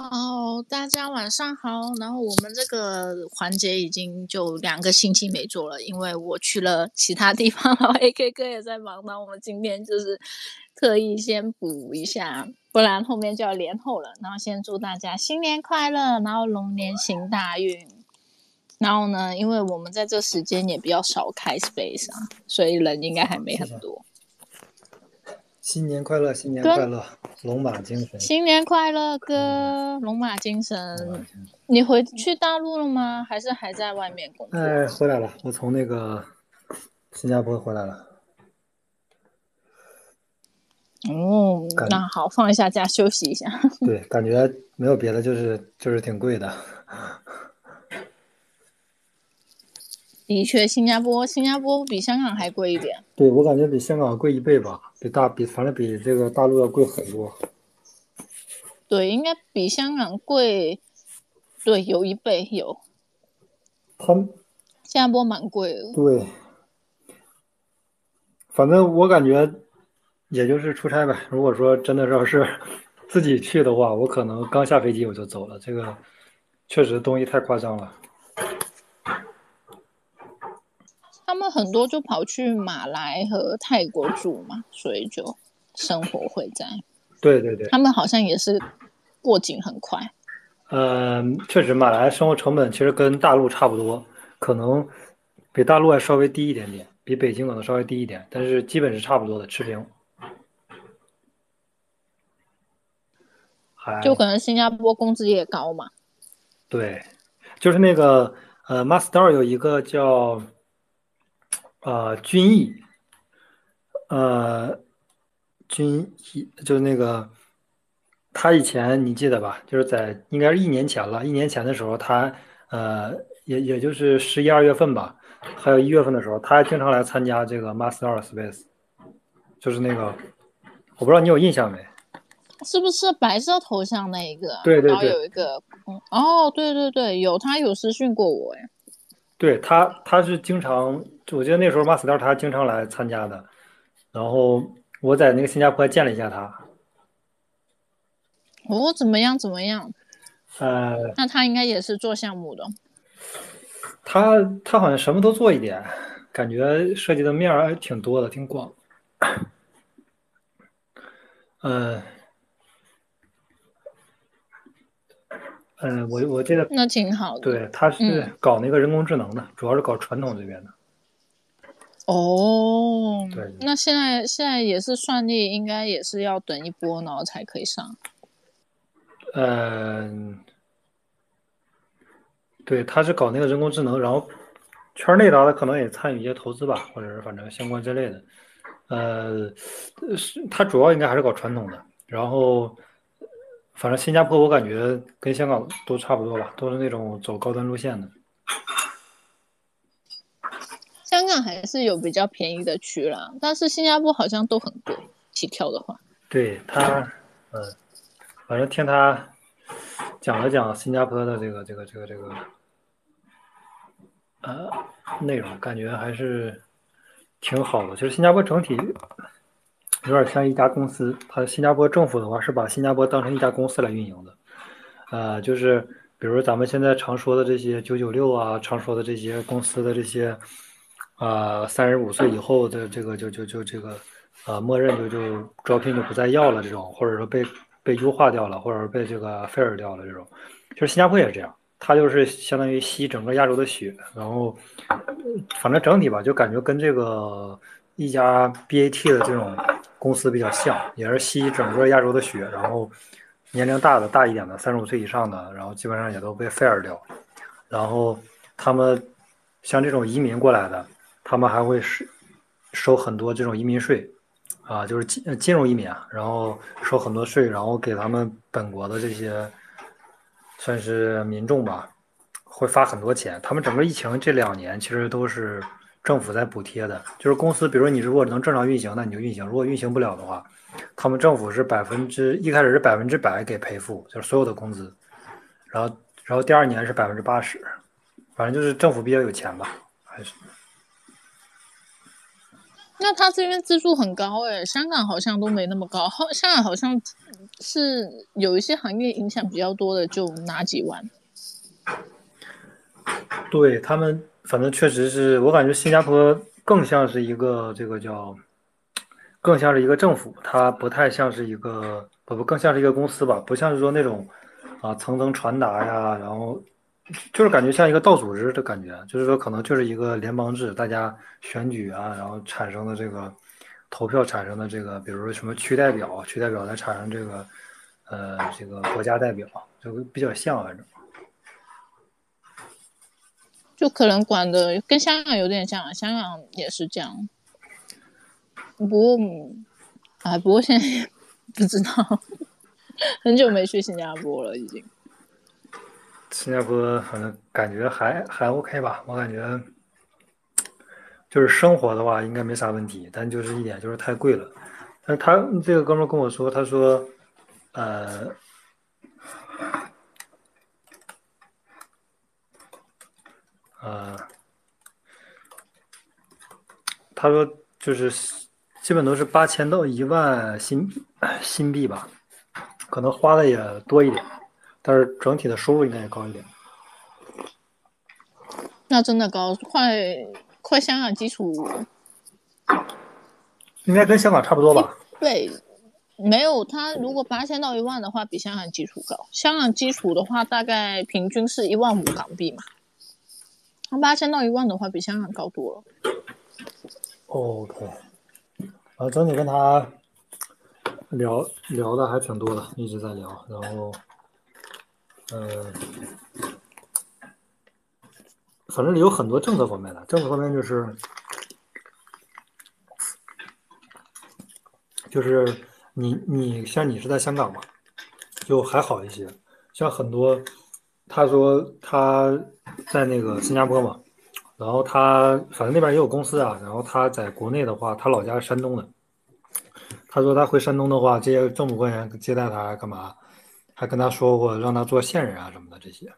好，大家晚上好。然后我们这个环节已经就两个星期没做了，因为我去了其他地方，然后 AK 哥也在忙。那我们今天就是特意先补一下，不然后面就要连后了。然后先祝大家新年快乐，然后龙年行大运。然后呢，因为我们在这时间也比较少开 space 啊，所以人应该还没很多。新年快乐，新年快乐，龙马精神。新年快乐，哥，龙马精神。你回去大陆了吗？还是还在外面工作？哎，回来了，我从那个新加坡回来了。哦，那好，放一下假，休息一下。对，感觉没有别的，就是就是挺贵的。的确，新加坡新加坡比香港还贵一点。对，我感觉比香港贵一倍吧，比大比反正比这个大陆要贵很多。对，应该比香港贵，对，有一倍有。他们新加坡蛮贵的。对，反正我感觉也就是出差呗。如果说真的要是自己去的话，我可能刚下飞机我就走了。这个确实东西太夸张了。他们很多就跑去马来和泰国住嘛，所以就生活会在。对对对。他们好像也是过境很快。嗯，确实，马来生活成本其实跟大陆差不多，可能比大陆还稍微低一点点，比北京可能稍微低一点，但是基本是差不多的，持平。就可能新加坡工资也高嘛。对，就是那个呃，Master 有一个叫。呃，军艺，呃，军艺就是那个，他以前你记得吧？就是在应该是一年前了，一年前的时候，他呃，也也就是十一二月份吧，还有一月份的时候，他还经常来参加这个 Master Space，就是那个，我不知道你有印象没？是不是白色头像那一个？对对对，然后有一个，哦，对对对，有他有私讯过我哎。对他，他是经常，我记得那时候马斯特他经常来参加的，然后我在那个新加坡见了一下他。哦，怎么样？怎么样？呃，那他应该也是做项目的。他他好像什么都做一点，感觉涉及的面儿还挺多的，挺广。嗯。嗯，我我记得那挺好的。对，他是搞那个人工智能的，主要是搞传统这边的。哦，对，那现在现在也是算力，应该也是要等一波，然后才可以上。嗯，对，他是搞那个人工智能，然后圈内的可能也参与一些投资吧，或者是反正相关之类的。呃，是他主要应该还是搞传统的，然后。反正新加坡我感觉跟香港都差不多吧，都是那种走高端路线的。香港还是有比较便宜的区啦，但是新加坡好像都很贵，起跳的话。对他，嗯，反正听他讲了讲新加坡的这个这个这个这个呃内容，感觉还是挺好的。就是新加坡整体。有点像一家公司，它新加坡政府的话是把新加坡当成一家公司来运营的，呃，就是比如咱们现在常说的这些九九六啊，常说的这些公司的这些，啊，三十五岁以后的这个就就就这个，呃，默认就就招聘就不再要了这种，或者说被被优化掉了，或者被这个 fire 掉了这种，就是新加坡也是这样，它就是相当于吸整个亚洲的血，然后反正整体吧，就感觉跟这个一家 BAT 的这种。公司比较像，也是吸整个亚洲的血，然后年龄大的大一点的，三十五岁以上的，然后基本上也都被 fire 掉。然后他们像这种移民过来的，他们还会收收很多这种移民税啊，就是金金融移民，然后收很多税，然后给他们本国的这些算是民众吧，会发很多钱。他们整个疫情这两年其实都是。政府在补贴的，就是公司，比如说你如果能正常运行，那你就运行；如果运行不了的话，他们政府是百分之一开始是百分之百给赔付，就是所有的工资，然后然后第二年是百分之八十，反正就是政府比较有钱吧，还是。那他这边资助很高哎，香港好像都没那么高，好，香港好像是有一些行业影响比较多的，就拿几万。对他们，反正确实是我感觉新加坡更像是一个这个叫，更像是一个政府，它不太像是一个不不更像是一个公司吧，不像是说那种啊层层传达呀，然后。就是感觉像一个道组织的感觉，就是说可能就是一个联邦制，大家选举啊，然后产生的这个投票产生的这个，比如说什么区代表，区代表来产生这个呃这个国家代表，就比较像反正。就可能管的跟香港有点像，香港也是这样。不过，哎，不过现在不知道，很久没去新加坡了，已经。新加坡反正感觉还还 OK 吧，我感觉就是生活的话应该没啥问题，但就是一点就是太贵了。但是他这个哥们跟我说，他说，呃，呃，他说就是基本都是八千到一万新 新币吧，可能花的也多一点。但是整体的收入应该也高一点，那真的高，快快香港基础，应该跟香港差不多吧？对，没有，他如果八千到一万的话，比香港基础高。香港基础的话，大概平均是一万五港币嘛，他从八千到一万的话，比香港高多了。OK，啊，整体跟他聊聊的还挺多的，一直在聊，然后。嗯，反正有很多政策方面的，政策方面就是，就是你你像你是在香港嘛，就还好一些。像很多，他说他在那个新加坡嘛，然后他反正那边也有公司啊，然后他在国内的话，他老家是山东的，他说他回山东的话，这些政府官员接待他干嘛？还跟他说过让他做线人啊什么的这些，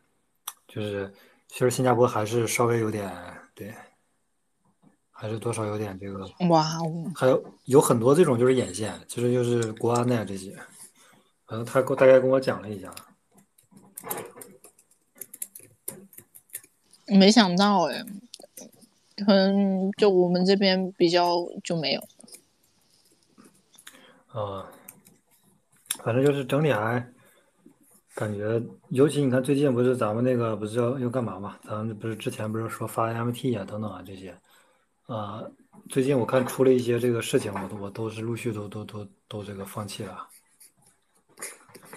就是其实新加坡还是稍微有点对，还是多少有点这个哇哦，还有有很多这种就是眼线，其实就是国安的呀这些，反正他大概跟我讲了一下，没想到哎，可能就我们这边比较就没有，啊，反正就是整体还。感觉，尤其你看最近不是咱们那个不是要要干嘛嘛？咱们不是之前不是说发 MT 啊等等啊这些，啊，最近我看出了一些这个事情，我都我都是陆续都都都都这个放弃了。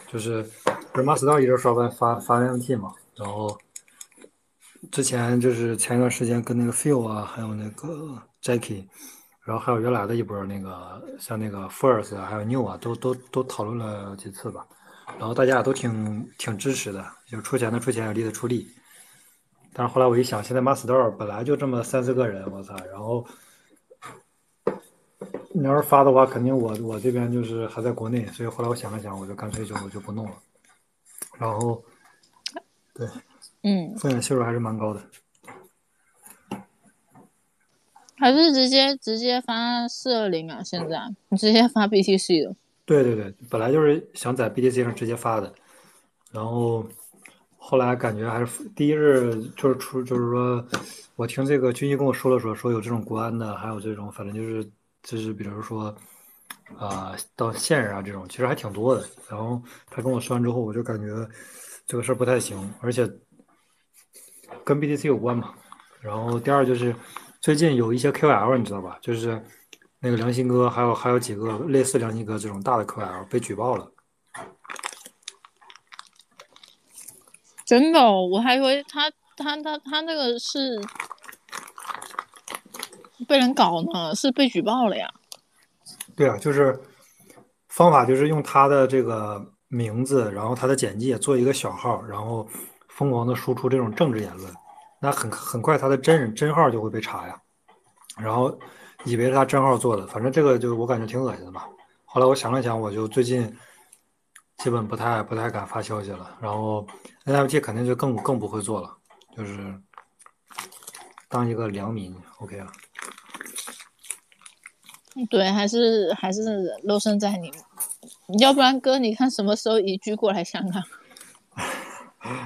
就是不是马斯道一直刷完发发 MT 嘛，然后之前就是前一段时间跟那个 Phil 啊，还有那个 Jackie，然后还有原来的一波那个像那个 First，还有 New 啊，都都都讨论了几次吧。然后大家都挺挺支持的，就出钱的出钱，有力的出力。但是后来我一想，现在 Master 本来就这么三四个人，我操！然后你要是发的话，肯定我我这边就是还在国内，所以后来我想了想，我就干脆就就不弄了。然后，对，嗯，风险系数还是蛮高的。还是直接直接发四二零啊？现在你直接发 BTC 的。对对对，本来就是想在 BTC 上直接发的，然后后来感觉还是第一是就是出，就是说我听这个军医跟我说了说，说有这种国安的，还有这种反正就是就是比如说啊到线人啊这种，其实还挺多的。然后他跟我说完之后，我就感觉这个事儿不太行，而且跟 BTC 有关嘛。然后第二就是最近有一些 KOL，你知道吧？就是。那个良心哥，还有还有几个类似良心哥这种大的 KOL 被举报了，真的，我还以为他他他他那个是被人搞呢，是被举报了呀。对啊，就是方法就是用他的这个名字，然后他的简介做一个小号，然后疯狂的输出这种政治言论，那很很快他的真人真号就会被查呀，然后。以为是他真号做的，反正这个就我感觉挺恶心的吧。后来我想了想，我就最近基本不太不太敢发消息了。然后 NFT 肯定就更更不会做了，就是当一个良民，OK 啊。对，还是还是肉身在你，要不然哥，你看什么时候移居过来香港？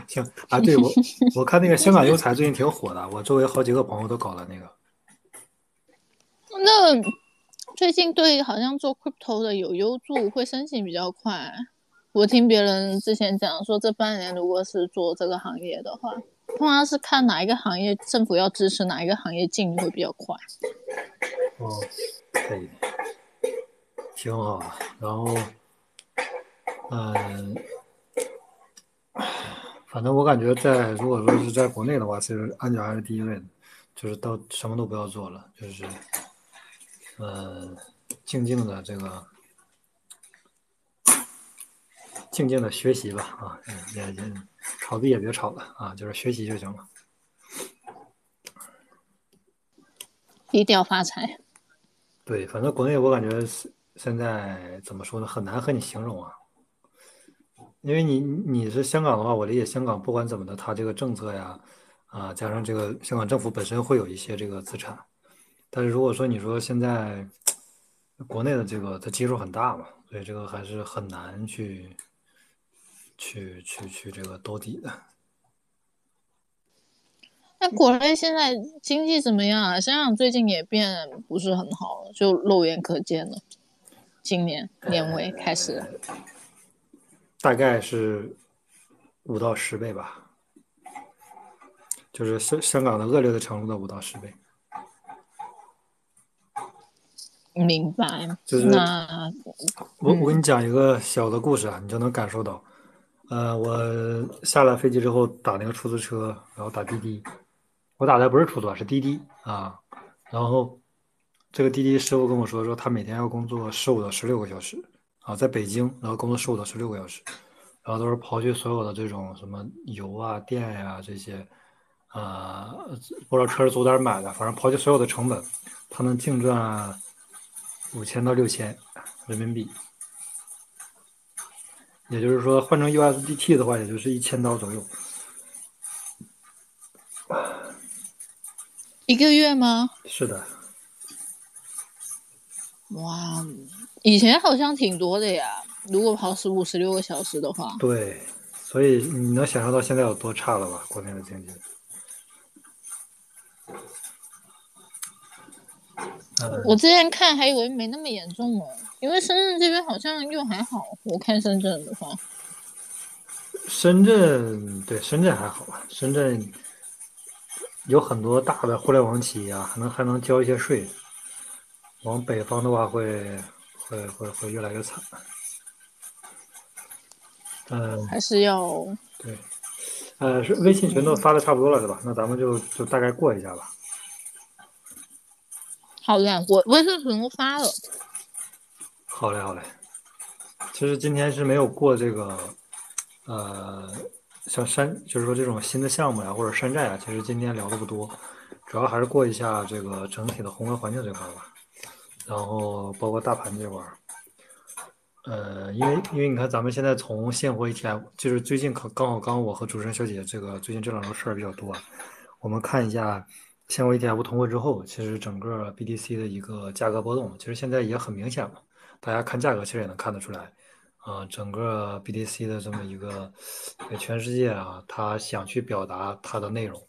行啊，对我 我看那个香港优才最近挺火的，我周围好几个朋友都搞了那个。那最近对好像做 crypto 的有优助，会申请比较快。我听别人之前讲说，这半年如果是做这个行业的话，通常是看哪一个行业政府要支持，哪一个行业进会比较快。哦，可以，挺好的。然后，嗯。反正我感觉，在如果说是在国内的话，其实安全还是第一位的，就是到什么都不要做了，就是，呃，静静的这个，静静的学习吧，啊，也也炒币也别炒了啊，就是学习就行了，低调发财。对，反正国内我感觉现在怎么说呢，很难和你形容啊。因为你你是香港的话，我理解香港不管怎么的，它这个政策呀，啊，加上这个香港政府本身会有一些这个资产，但是如果说你说现在国内的这个它基数很大嘛，所以这个还是很难去去去去这个兜底的。那国内现在经济怎么样啊？香港最近也变不是很好了，就肉眼可见了。今年年尾开始。大概是五到十倍吧，就是香香港的恶劣的程度的五到十倍。明白。就是那我我给你讲一个小的故事啊，你就能感受到。呃，我下了飞机之后打那个出租车，然后打滴滴。我打的不是出租，是滴滴啊。然后这个滴滴师傅跟我说，说他每天要工作十五到十六个小时。啊，在北京，然后工作十五到十六个小时，然后都是刨去所有的这种什么油啊、电呀这些，呃，不知道车是租点买的，反正刨去所有的成本，他能净赚五千到六千人民币，也就是说换成 USDT 的话，也就是一千刀左右。一个月吗？是的。哇。以前好像挺多的呀，如果跑十五、十六个小时的话。对，所以你能想象到现在有多差了吧？国内的经济。我之前看还以为没那么严重呢，因为深圳这边好像又还好。我看深圳的话，深圳对深圳还好吧？深圳有很多大的互联网企业啊，还能还能交一些税。往北方的话会。会会会越来越惨，嗯，还是要对，呃，是微信群都发的差不多了，是吧？那咱们就就大概过一下吧。好嘞，我微信群都发了。好嘞，好嘞。其实今天是没有过这个，呃，像山，就是说这种新的项目呀，或者山寨啊，其实今天聊的不多，主要还是过一下这个整体的宏观环境这块吧。然后包括大盘这块儿，呃，因为因为你看咱们现在从现货 ETF，就是最近可刚好刚我和主持人小姐姐这个最近这两周事儿比较多，我们看一下现货 ETF 通过之后，其实整个 BTC 的一个价格波动，其实现在也很明显了。大家看价格其实也能看得出来，啊，整个 BTC 的这么一个全世界啊，他想去表达它的内容，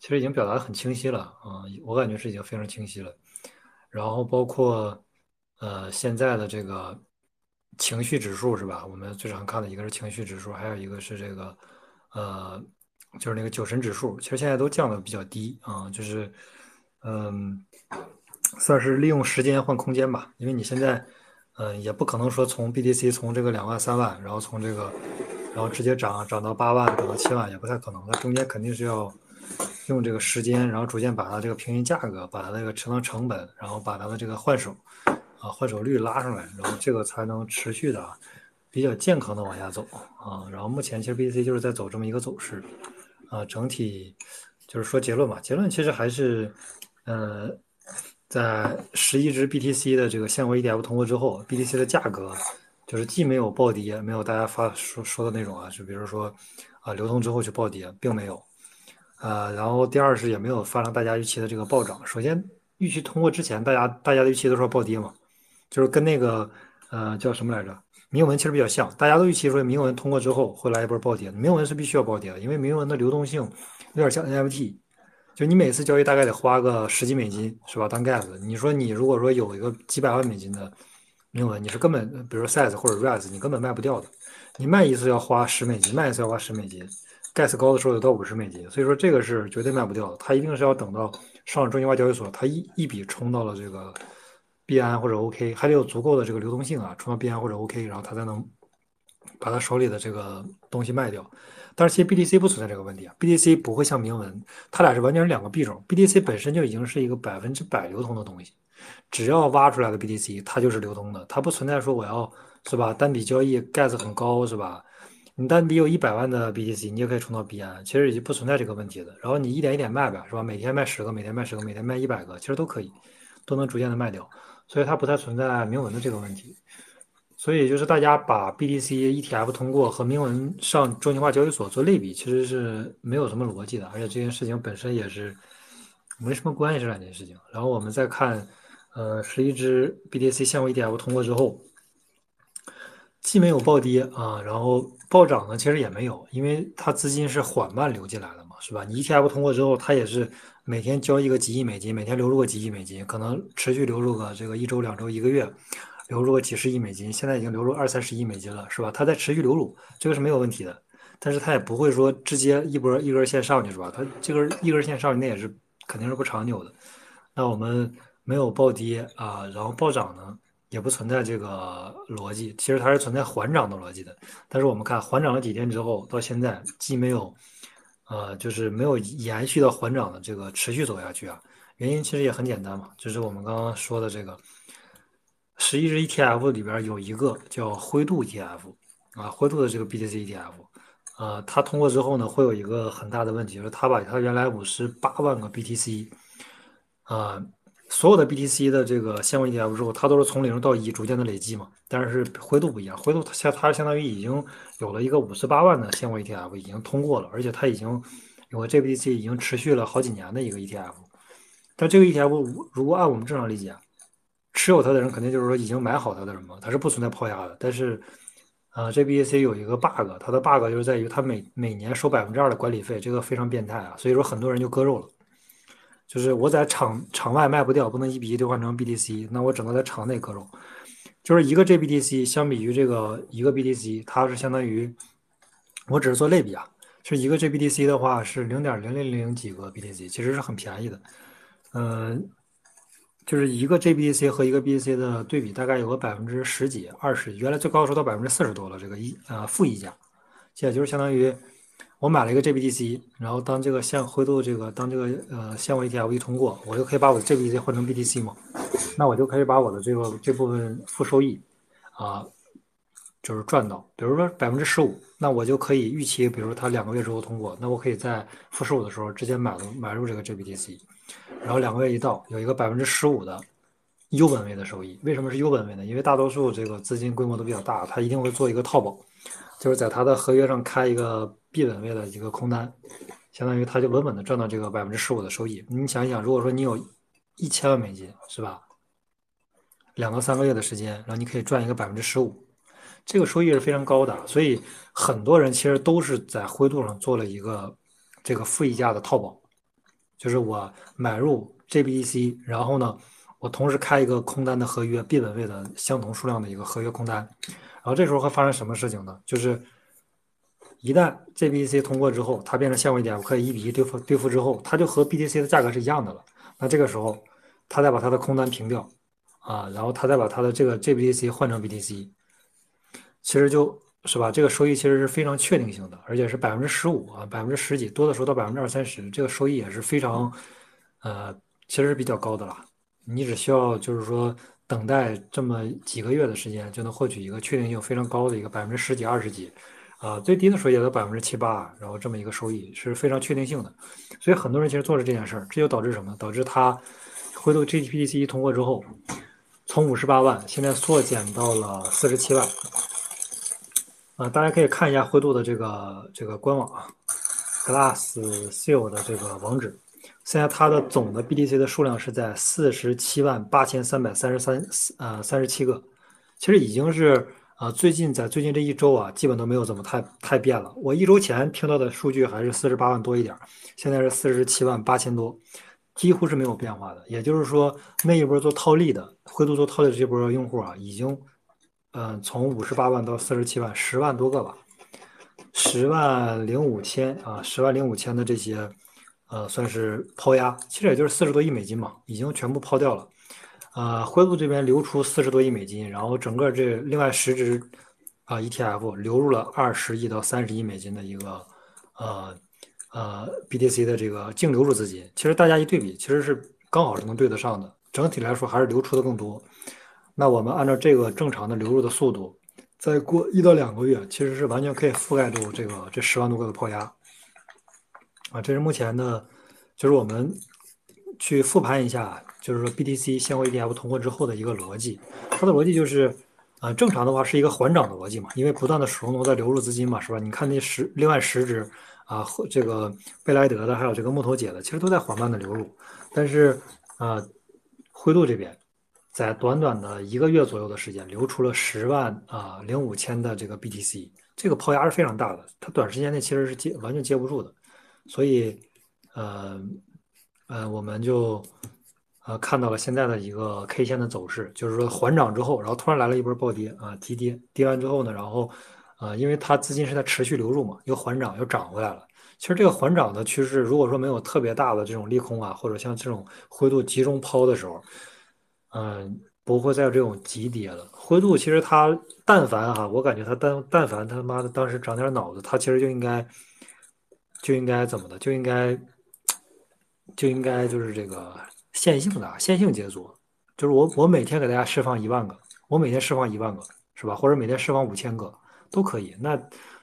其实已经表达的很清晰了啊，我感觉是已经非常清晰了。然后包括，呃，现在的这个情绪指数是吧？我们最常看的一个是情绪指数，还有一个是这个，呃，就是那个酒神指数。其实现在都降的比较低啊，就是，嗯，算是利用时间换空间吧。因为你现在，嗯，也不可能说从 BTC 从这个两万三万，然后从这个，然后直接涨涨到八万，涨到七万，也不太可能。那中间肯定是要。用这个时间，然后逐渐把它这个平均价格，把它那个持仓成本，然后把它的这个换手，啊换手率拉上来，然后这个才能持续的比较健康的往下走啊。然后目前其实 BTC 就是在走这么一个走势，啊，整体就是说结论吧，结论其实还是，呃，在十一只 BTC 的这个现货 ETF 通过之后，BTC 的价格就是既没有暴跌，没有大家发说说的那种啊，就比如说啊流通之后去暴跌，并没有。呃，然后第二是也没有发生大家预期的这个暴涨。首先，预期通过之前，大家大家的预期都说暴跌嘛，就是跟那个呃叫什么来着？铭文其实比较像，大家都预期说铭文通过之后会来一波暴跌，铭文是必须要暴跌的，因为铭文的流动性有点像 NFT，就你每次交易大概得花个十几美金，是吧？当 gas，你说你如果说有一个几百万美金的铭文，你是根本，比如说 size 或者 rise，你根本卖不掉的，你卖一次要花十美金，卖一次要花十美金，gas 高的时候有到五十美金，所以说这个是绝对卖不掉的，它一定是要等到上中心化交易所，它一一笔冲到了这个。币安或者 OK 还得有足够的这个流动性啊，冲到币安或者 OK，然后他才能把他手里的这个东西卖掉。但是其实 BTC 不存在这个问题啊，BTC 不会像铭文，它俩是完全是两个币种。BTC 本身就已经是一个百分之百流通的东西，只要挖出来的 BTC 它就是流通的，它不存在说我要是吧单笔交易 gas 很高是吧？你单笔有一百万的 BTC，你也可以冲到币安，其实已经不存在这个问题的。然后你一点一点卖呗，是吧？每天卖十个，每天卖十个，每天卖一百个，其实都可以，都能逐渐的卖掉。所以它不太存在铭文的这个问题，所以就是大家把 BTC ETF 通过和铭文上中心化交易所做类比，其实是没有什么逻辑的，而且这件事情本身也是没什么关系这两件事情。然后我们再看，呃，十一只 BTC 现货 ETF 通过之后，既没有暴跌啊，然后暴涨呢，其实也没有，因为它资金是缓慢流进来的嘛，是吧？你 ETF 通过之后，它也是。每天交易个几亿美金，每天流入个几亿美金，可能持续流入个这个一周、两周、一个月，流入个几十亿美金，现在已经流入二三十亿美金了，是吧？它在持续流入，这个是没有问题的，但是它也不会说直接一波一根线上去，是吧？它这根一根线上去，那也是肯定是不长久的。那我们没有暴跌啊，然后暴涨呢，也不存在这个逻辑，其实它是存在缓涨的逻辑的。但是我们看缓涨了几天之后，到现在既没有。呃，就是没有延续到缓涨的这个持续走下去啊，原因其实也很简单嘛，就是我们刚刚说的这个十一日 ETF 里边有一个叫灰度 ETF 啊，灰度的这个 BTC ETF，呃，它通过之后呢，会有一个很大的问题，就是它把它原来五十八万个 BTC 啊。所有的 BTC 的这个现货 ETF 之后，它都是从零到一逐渐的累积嘛。但是灰度不一样，灰度它相它相当于已经有了一个五十八万的现货 ETF 已经通过了，而且它已经有了 GBTC 已经持续了好几年的一个 ETF。但这个 ETF 如果按我们正常理解，持有它的人肯定就是说已经买好它的人嘛，它是不存在抛压的。但是，呃，GBTC 有一个 bug，它的 bug 就是在于它每每年收百分之二的管理费，这个非常变态啊，所以说很多人就割肉了。就是我在场场外卖不掉，不能一比一兑换成 BTC，那我只能在场内割肉。就是一个 JBTC 相比于这个一个 BTC，它是相当于，我只是做类比啊，是一个 JBTC 的话是零点零零零几个 BTC，其实是很便宜的。嗯，就是一个 JBTC 和一个 BTC 的对比，大概有个百分之十几、二十，原来最高的时候到百分之四十多了，这个一呃负溢价，现在就是相当于。我买了一个 GBTC，然后当这个现灰度这个当这个呃现货 ETF 一通过，我就可以把我的 GBTC 换成 BTC 嘛，那我就可以把我的这个这部分负收益啊，就是赚到，比如说百分之十五，那我就可以预期，比如说它两个月之后通过，那我可以在负十五的时候直接买入买入这个 GBTC，然后两个月一到，有一个百分之十五的优本位的收益。为什么是优本位呢？因为大多数这个资金规模都比较大，它一定会做一个套保，就是在他的合约上开一个。币本位的一个空单，相当于他就稳稳的赚到这个百分之十五的收益。你想一想，如果说你有一千万美金，是吧？两到三个月的时间，然后你可以赚一个百分之十五，这个收益是非常高的。所以很多人其实都是在灰度上做了一个这个负溢价的套保，就是我买入 JBTC，然后呢，我同时开一个空单的合约，币本位的相同数量的一个合约空单，然后这时候会发生什么事情呢？就是。一旦 JBTC 通过之后，它变成现货 ETF，可以一比一兑付兑付之后，它就和 BTC 的价格是一样的了。那这个时候，他再把他的空单平掉，啊，然后他再把他的这个 JBTC 换成 BTC，其实就是吧，这个收益其实是非常确定性的，而且是百分之十五啊，百分之十几，多的时候到百分之二三十，这个收益也是非常，呃，其实是比较高的了。你只需要就是说等待这么几个月的时间，就能获取一个确定性非常高的一个百分之十几、二十几。啊，最低的时候也得百分之七八，然后这么一个收益是非常确定性的，所以很多人其实做了这件事儿，这就导致什么？导致它回头 GPTC 通过之后，从五十八万现在缩减到了四十七万。啊，大家可以看一下灰度的这个这个官网啊，Glass Seal 的这个网址，现在它的总的 BTC 的数量是在四十七万八千三百三十三呃三十七个，其实已经是啊最近在最近这一周啊，基本都没有怎么太太变了。我一周前听到的数据还是四十八万多一点，现在是四十七万八千多，几乎是没有变化的。也就是说，那一波做套利的灰度做套利的这波用户啊，已经嗯从五十八万到四十七万，十万多个吧，十万零五千啊，十万零五千的这些。呃，算是抛压，其实也就是四十多亿美金嘛，已经全部抛掉了。呃，灰度这边流出四十多亿美金，然后整个这另外十只啊 ETF 流入了二十亿到三十亿美金的一个呃呃 BTC 的这个净流入资金。其实大家一对比，其实是刚好是能对得上的。整体来说还是流出的更多。那我们按照这个正常的流入的速度，再过一到两个月，其实是完全可以覆盖住这个这十万多个的抛压。啊，这是目前的，就是我们去复盘一下，就是说 BTC 现货 ETF 通过之后的一个逻辑。它的逻辑就是，啊，正常的话是一个缓涨的逻辑嘛，因为不断的手动在流入资金嘛，是吧？你看那十另外十只啊，这个贝莱德的，还有这个木头姐的，其实都在缓慢的流入。但是啊，灰度这边在短短的一个月左右的时间，流出了十万啊零五千的这个 BTC，这个抛压是非常大的，它短时间内其实是接完全接不住的。所以，呃，呃，我们就呃看到了现在的一个 K 线的走势，就是说缓涨之后，然后突然来了一波暴跌啊，急跌，跌完之后呢，然后，呃，因为它资金是在持续流入嘛，又缓涨又涨回来了。其实这个缓涨的趋势，如果说没有特别大的这种利空啊，或者像这种灰度集中抛的时候，嗯，不会再有这种急跌了。灰度其实它但凡哈，我感觉它但但凡他妈的当时长点脑子，它其实就应该。就应该怎么的？就应该，就应该就是这个线性的线性解锁，就是我我每天给大家释放一万个，我每天释放一万个，是吧？或者每天释放五千个都可以。那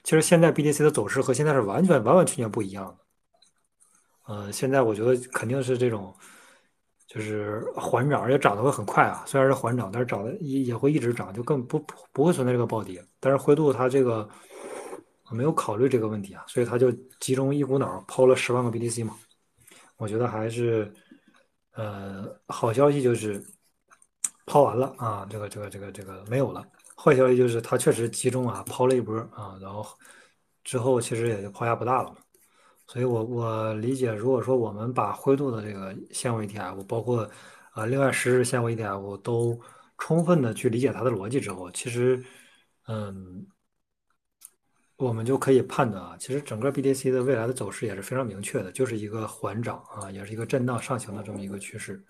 其实现在 BTC 的走势和现在是完全完完全全不一样的。呃，现在我觉得肯定是这种，就是缓涨，而且涨得会很快啊。虽然是缓涨，但是涨的也也会一直涨，就更不不会存在这个暴跌。但是灰度它这个。没有考虑这个问题啊，所以他就集中一股脑抛了十万个 BTC 嘛。我觉得还是，呃，好消息就是抛完了啊，这个这个这个这个没有了。坏消息就是他确实集中啊抛了一波啊，然后之后其实也就抛压不大了。所以我我理解，如果说我们把灰度的这个现货 ETF，包括啊另外十只现货 ETF 都充分的去理解它的逻辑之后，其实嗯。我们就可以判断啊，其实整个 BTC 的未来的走势也是非常明确的，就是一个缓涨啊，也是一个震荡上行的这么一个趋势。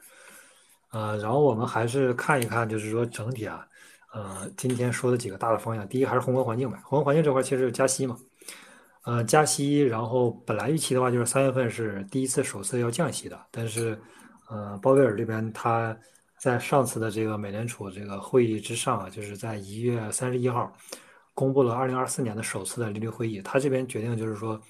呃，然后我们还是看一看，就是说整体啊，呃，今天说的几个大的方向，第一还是宏观环境呗。宏观环境这块其实加息嘛，呃，加息，然后本来预期的话就是三月份是第一次首次要降息的，但是呃，鲍威尔这边他在上次的这个美联储这个会议之上啊，就是在一月三十一号。公布了二零二四年的首次的利率会议，他这边决定就是说，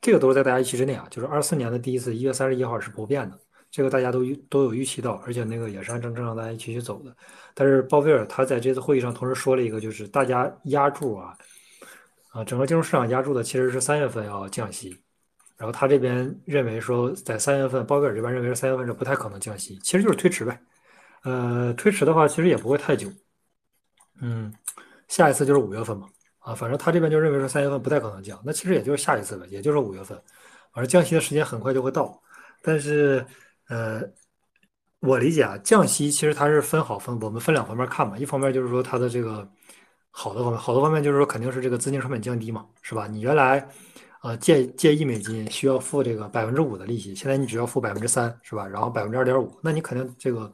这个都是在大家预期之内啊，就是二四年的第一次一月三十一号是不变的，这个大家都都有预期到，而且那个也是按正正常大家一起去走的。但是鲍威尔他在这次会议上同时说了一个，就是大家压住啊，啊，整个金融市场压住的其实是三月份要降息，然后他这边认为说在三月份，鲍威尔这边认为是三月份是不太可能降息，其实就是推迟呗，呃，推迟的话其实也不会太久，嗯。下一次就是五月份嘛，啊，反正他这边就认为说三月份不太可能降，那其实也就是下一次了，也就是五月份，反正降息的时间很快就会到。但是，呃，我理解啊，降息其实它是分好分，我们分两方面看嘛。一方面就是说它的这个好的方面，好的方面就是说肯定是这个资金成本降低嘛，是吧？你原来啊借借一美金需要付这个百分之五的利息，现在你只要付百分之三，是吧？然后百分之二点五，那你肯定这个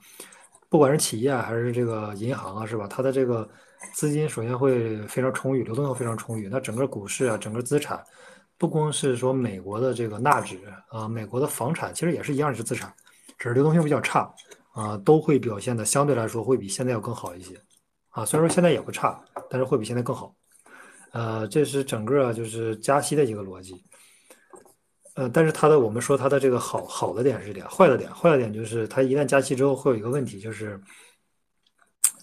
不管是企业还是这个银行啊，是吧？它的这个。资金首先会非常充裕，流动性非常充裕。那整个股市啊，整个资产，不光是说美国的这个纳指啊，美国的房产其实也是一样是资产，只是流动性比较差啊，都会表现的相对来说会比现在要更好一些啊。虽然说现在也不差，但是会比现在更好。呃，这是整个就是加息的一个逻辑。呃，但是它的我们说它的这个好好的点是点，坏的点坏的点就是它一旦加息之后会有一个问题就是。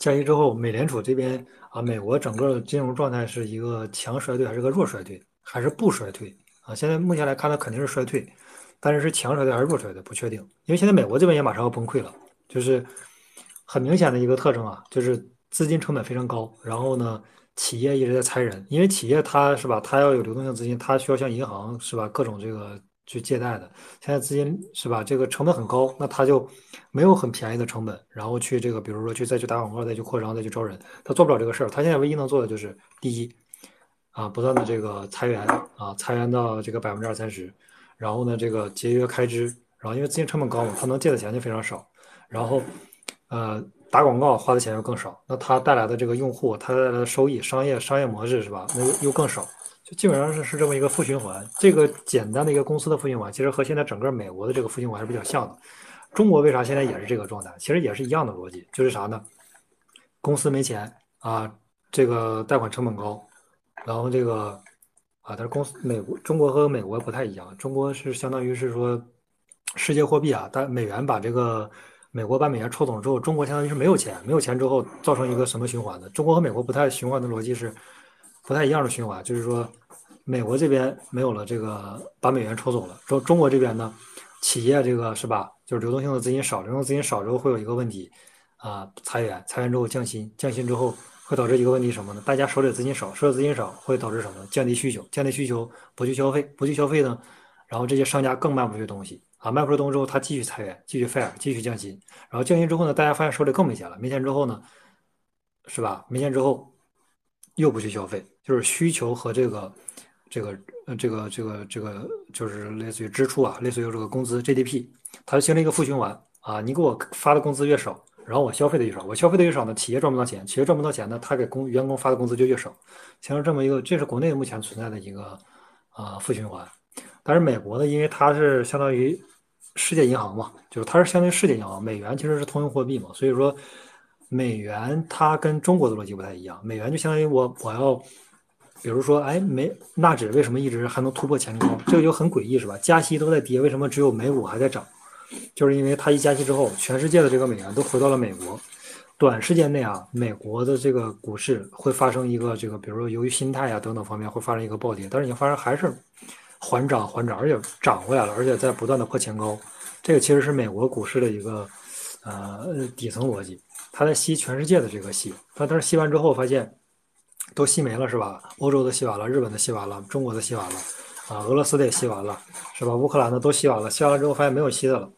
降息之后，美联储这边啊，美国整个金融状态是一个强衰退还是个弱衰退，还是不衰退啊？现在目前来看，它肯定是衰退。但是是强衰退还是弱衰退不确定，因为现在美国这边也马上要崩溃了，就是很明显的一个特征啊，就是资金成本非常高，然后呢，企业一直在裁人，因为企业它是吧，它要有流动性资金，它需要向银行是吧，各种这个去借贷的，现在资金是吧，这个成本很高，那他就没有很便宜的成本，然后去这个比如说去再去打广告，再去扩张，再去招人，他做不了这个事儿，他现在唯一能做的就是第一。啊，不断的这个裁员啊，裁员到这个百分之二三十，然后呢，这个节约开支，然后因为资金成本高嘛，他能借的钱就非常少，然后，呃，打广告花的钱又更少，那他带来的这个用户，他带来的收益，商业商业模式是吧？那又更少，基本上是是这么一个负循环。这个简单的一个公司的负循环，其实和现在整个美国的这个负循环是比较像的。中国为啥现在也是这个状态？其实也是一样的逻辑，就是啥呢？公司没钱啊，这个贷款成本高。然后这个啊，但是公司美国、中国和美国不太一样。中国是相当于是说世界货币啊，但美元把这个美国把美元抽走之后，中国相当于是没有钱，没有钱之后造成一个什么循环呢？中国和美国不太循环的逻辑是不太一样的循环，就是说美国这边没有了这个把美元抽走了，中中国这边呢，企业这个是吧？就是流动性的资金少，流动资金少之后会有一个问题啊，裁员，裁员之后降薪，降薪之后。会导致一个问题什么呢？大家手里资金少，手里资金少会导致什么？降低需求，降低需求不去消费，不去消费呢？然后这些商家更卖不出去东西啊，卖不出东西之后，他继续裁员，继续 fire，继续降薪。然后降薪之后呢，大家发现手里更没钱了，没钱之后呢，是吧？没钱之后又不去消费，就是需求和这个这个这个这个这个就是类似于支出啊，类似于这个工资 GDP，它形成一个负循环啊，你给我发的工资越少。然后我消费的越少，我消费的越少呢，企业赚不到钱，企业赚不到钱呢，他给工员工发的工资就越少，形成这么一个，这是国内目前存在的一个啊负循环。但是美国呢，因为它是相当于世界银行嘛，就是它是相当于世界银行，美元其实是通用货币嘛，所以说美元它跟中国的逻辑不太一样，美元就相当于我我要，比如说哎美纳指为什么一直还能突破前高，这个就很诡异是吧？加息都在跌，为什么只有美股还在涨？就是因为它一加息之后，全世界的这个美元都回到了美国，短时间内啊，美国的这个股市会发生一个这个，比如说由于心态啊等等方面会发生一个暴跌，但是你发现还是缓涨缓涨，而且涨回来了，而且在不断的破前高，这个其实是美国股市的一个呃底层逻辑，它在吸全世界的这个吸，它但是吸完之后发现都吸没了是吧？欧洲的吸完了，日本的吸完了，中国的吸完了，啊，俄罗斯的也吸完了是吧？乌克兰的都吸完了，吸完了之后发现没有吸的了。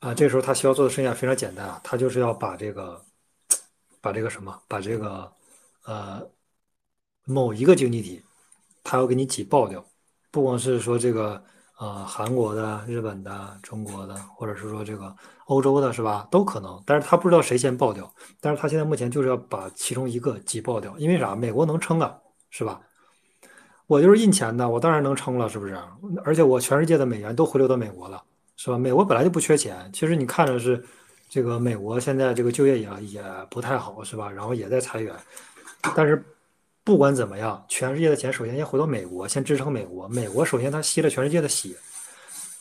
啊，这时候他需要做的剩下非常简单啊，他就是要把这个，把这个什么，把这个，呃，某一个经济体，他要给你挤爆掉，不光是说这个，呃，韩国的、日本的、中国的，或者是说这个欧洲的，是吧？都可能，但是他不知道谁先爆掉，但是他现在目前就是要把其中一个挤爆掉，因为啥？美国能撑啊，是吧？我就是印钱的，我当然能撑了，是不是？而且我全世界的美元都回流到美国了。是吧？美国本来就不缺钱，其实你看着是，这个美国现在这个就业也也不太好，是吧？然后也在裁员，但是不管怎么样，全世界的钱首先先回到美国，先支撑美国。美国首先它吸了全世界的血，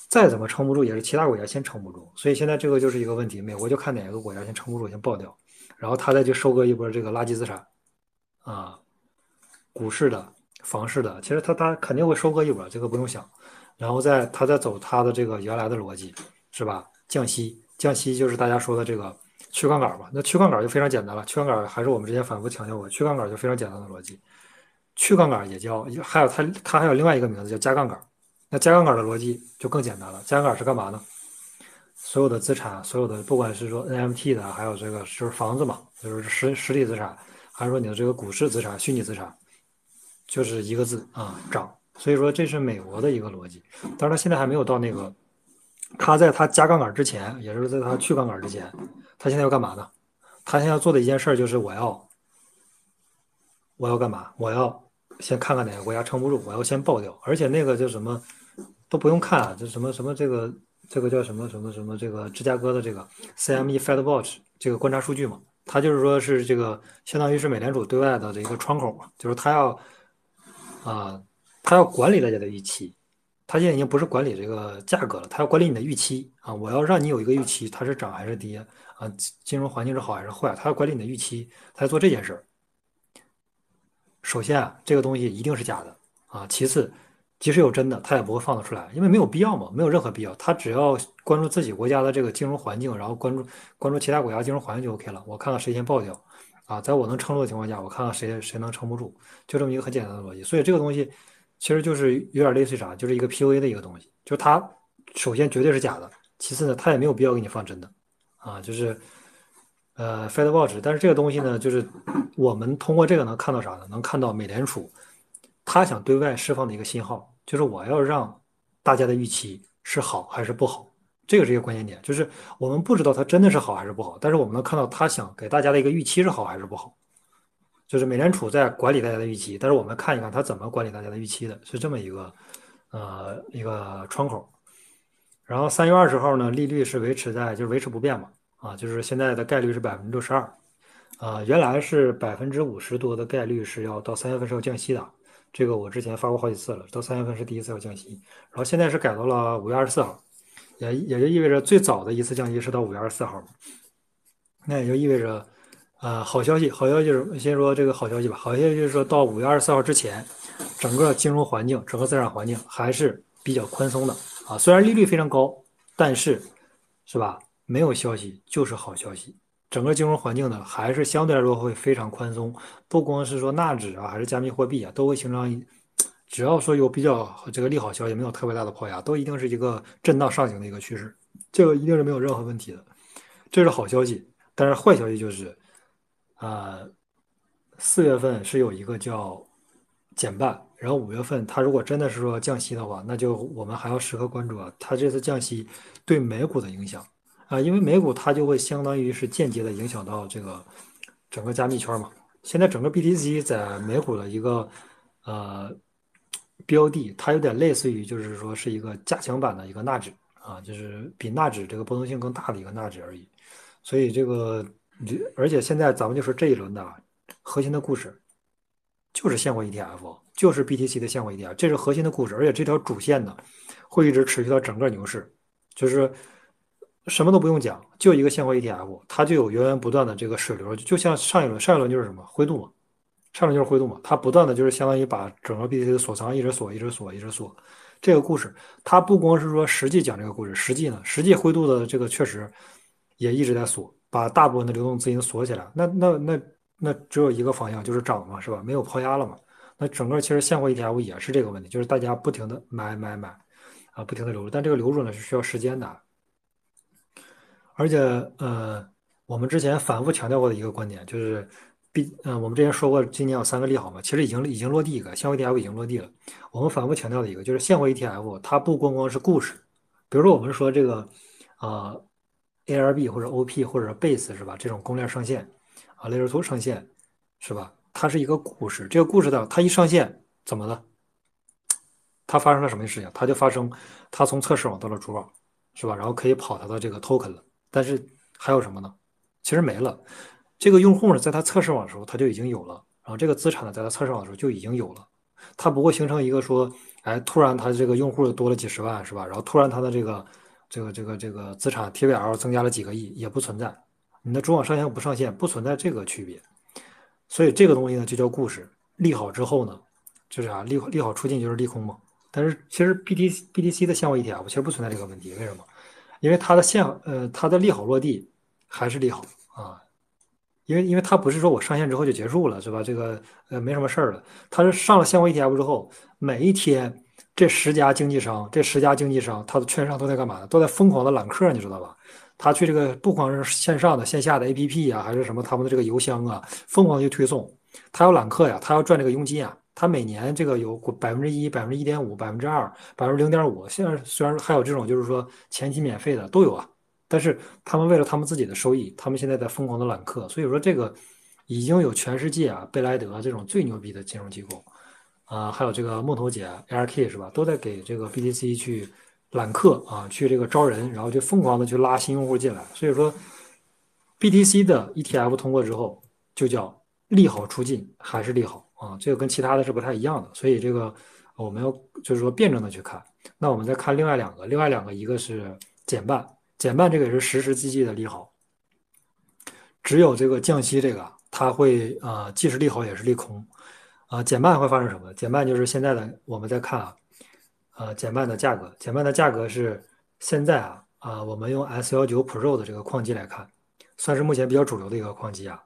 再怎么撑不住也是其他国家先撑不住。所以现在这个就是一个问题，美国就看哪个国家先撑不住，先爆掉，然后他再去收割一波这个垃圾资产，啊，股市的、房市的，其实他他肯定会收割一波，这个不用想。然后再他再走他的这个原来的逻辑，是吧？降息，降息就是大家说的这个去杠杆嘛。那去杠杆就非常简单了，去杠杆还是我们之前反复强调过，去杠杆就非常简单的逻辑。去杠杆也叫，还有它它还有另外一个名字叫加杠杆。那加杠杆的逻辑就更简单了，加杠杆是干嘛呢？所有的资产，所有的不管是说 NFT 的，还有这个就是房子嘛，就是实实体资产，还是说你的这个股市资产、虚拟资产，就是一个字啊，涨。所以说这是美国的一个逻辑，当然它现在还没有到那个，他在他加杠杆之前，也就是在他去杠杆之前，他现在要干嘛呢？他现在要做的一件事就是我要，我要干嘛？我要先看看哪个国家撑不住，我要先爆掉，而且那个叫什么都不用看啊，就什么什么这个这个叫什么什么什么这个芝加哥的这个 CME Fed Watch 这个观察数据嘛，它就是说是这个相当于是美联储对外的这个窗口嘛，就是他要啊。他要管理大家的预期，他现在已经不是管理这个价格了，他要管理你的预期啊！我要让你有一个预期，它是涨还是跌啊？金融环境是好还是坏？他要管理你的预期，他要做这件事儿。首先啊，这个东西一定是假的啊。其次，即使有真的，他也不会放得出来，因为没有必要嘛，没有任何必要。他只要关注自己国家的这个金融环境，然后关注关注其他国家金融环境就 OK 了。我看看谁先爆掉，啊，在我能撑住的情况下，我看看谁谁能撑不住，就这么一个很简单的逻辑。所以这个东西其实就是有点类似于啥，就是一个 PUA 的一个东西，就是它首先绝对是假的，其次呢，它也没有必要给你放真的，啊，就是呃 Fed Watch。但是这个东西呢，就是我们通过这个能看到啥呢？能看到美联储。他想对外释放的一个信号，就是我要让大家的预期是好还是不好，这个是一个关键点。就是我们不知道它真的是好还是不好，但是我们能看到他想给大家的一个预期是好还是不好。就是美联储在管理大家的预期，但是我们看一看它怎么管理大家的预期的，是这么一个呃一个窗口。然后三月二十号呢，利率是维持在就是维持不变嘛，啊，就是现在的概率是百分之六十二，啊，原来是百分之五十多的概率是要到三月份是要降息的。这个我之前发过好几次了，到三月份是第一次要降息，然后现在是改到了五月二十四号，也也就意味着最早的一次降息是到五月二十四号，那也就意味着，呃，好消息，好消息是先说这个好消息吧，好消息就是说到五月二十四号之前，整个金融环境、整个资产环境还是比较宽松的啊，虽然利率非常高，但是是吧？没有消息就是好消息。整个金融环境呢，还是相对来说会非常宽松，不光是说纳指啊，还是加密货币啊，都会形成，只要说有比较这个利好消息，没有特别大的抛压，都一定是一个震荡上行的一个趋势，这个一定是没有任何问题的，这是好消息。但是坏消息就是，啊，四月份是有一个叫减半，然后五月份它如果真的是说降息的话，那就我们还要时刻关注啊，它这次降息对美股的影响。啊，因为美股它就会相当于是间接的影响到这个整个加密圈嘛。现在整个 BTC 在美股的一个呃标的，它有点类似于就是说是一个加强版的一个纳指啊，就是比纳指这个波动性更大的一个纳指而已。所以这个，你而且现在咱们就说这一轮的核心的故事就是现货 ETF，就是 BTC 的现货 ETF，这是核心的故事。而且这条主线呢会一直持续到整个牛市，就是。什么都不用讲，就一个现货 ETF，它就有源源不断的这个水流，就像上一轮，上一轮就是什么灰度嘛，上轮就是灰度嘛，它不断的就是相当于把整个 BTC 的锁仓一直锁，一直锁，一直锁。这个故事，它不光是说实际讲这个故事，实际呢，实际灰度的这个确实也一直在锁，把大部分的流动资金锁起来。那那那那只有一个方向，就是涨嘛，是吧？没有抛压了嘛。那整个其实现货 ETF 也是这个问题，就是大家不停的买买买，啊，不停的流入，但这个流入呢是需要时间的。而且，呃，我们之前反复强调过的一个观点就是，毕，嗯，我们之前说过今年有三个利好嘛，其实已经已经落地一个，现货 ETF 已经落地了。我们反复强调的一个就是现货 ETF，它不光光是故事，比如说我们说这个，啊，ARB 或者 OP 或者 Base 是吧？这种公链上线，啊，Layer Two 上线，是吧？它是一个故事，这个故事的它一上线怎么了？它发生了什么事情？它就发生，它从测试网到了主网，是吧？然后可以跑它的这个 Token 了。但是还有什么呢？其实没了。这个用户呢，在它测试网的时候，它就已经有了；然后这个资产呢，在它测试网的时候就已经有了。它不会形成一个说，哎，突然它这个用户多了几十万，是吧？然后突然它的这个这个这个这个资产 TVL 增加了几个亿，也不存在。你的主网上线不上线，不存在这个区别。所以这个东西呢，就叫故事。利好之后呢，就是啊？利利好出尽就是利空嘛。但是其实 BTC BTC 的现货 ETF 其实不存在这个问题，为什么？因为它的现呃它的利好落地还是利好啊，因为因为它不是说我上线之后就结束了是吧？这个呃没什么事儿了，它是上了现货 ETF 之后，每一天这十家经纪商这十家经纪商他的券商都在干嘛呢？都在疯狂的揽客，你知道吧？他去这个不光是线上的线下的 APP 啊，还是什么他们的这个邮箱啊，疯狂的去推送，他要揽客呀，他要赚这个佣金啊。他每年这个有百分之一、百分之一点五、百分之二、百分之零点五，现在虽然还有这种就是说前期免费的都有啊，但是他们为了他们自己的收益，他们现在在疯狂的揽客，所以说这个已经有全世界啊贝莱德这种最牛逼的金融机构啊，还有这个梦头姐 ARK 是吧，都在给这个 BTC 去揽客啊，去这个招人，然后就疯狂的去拉新用户进来，所以说 BTC 的 ETF 通过之后，就叫利好出尽还是利好。啊，这个跟其他的是不太一样的，所以这个我们要就是说辩证的去看。那我们再看另外两个，另外两个一个是减半，减半这个也是实实际际的利好。只有这个降息这个，它会啊，既是利好也是利空。啊，减半会发生什么？减半就是现在的我们在看啊，呃减半的价格，减半的价格是现在啊啊，我们用 S 幺九 Pro 的这个矿机来看，算是目前比较主流的一个矿机啊，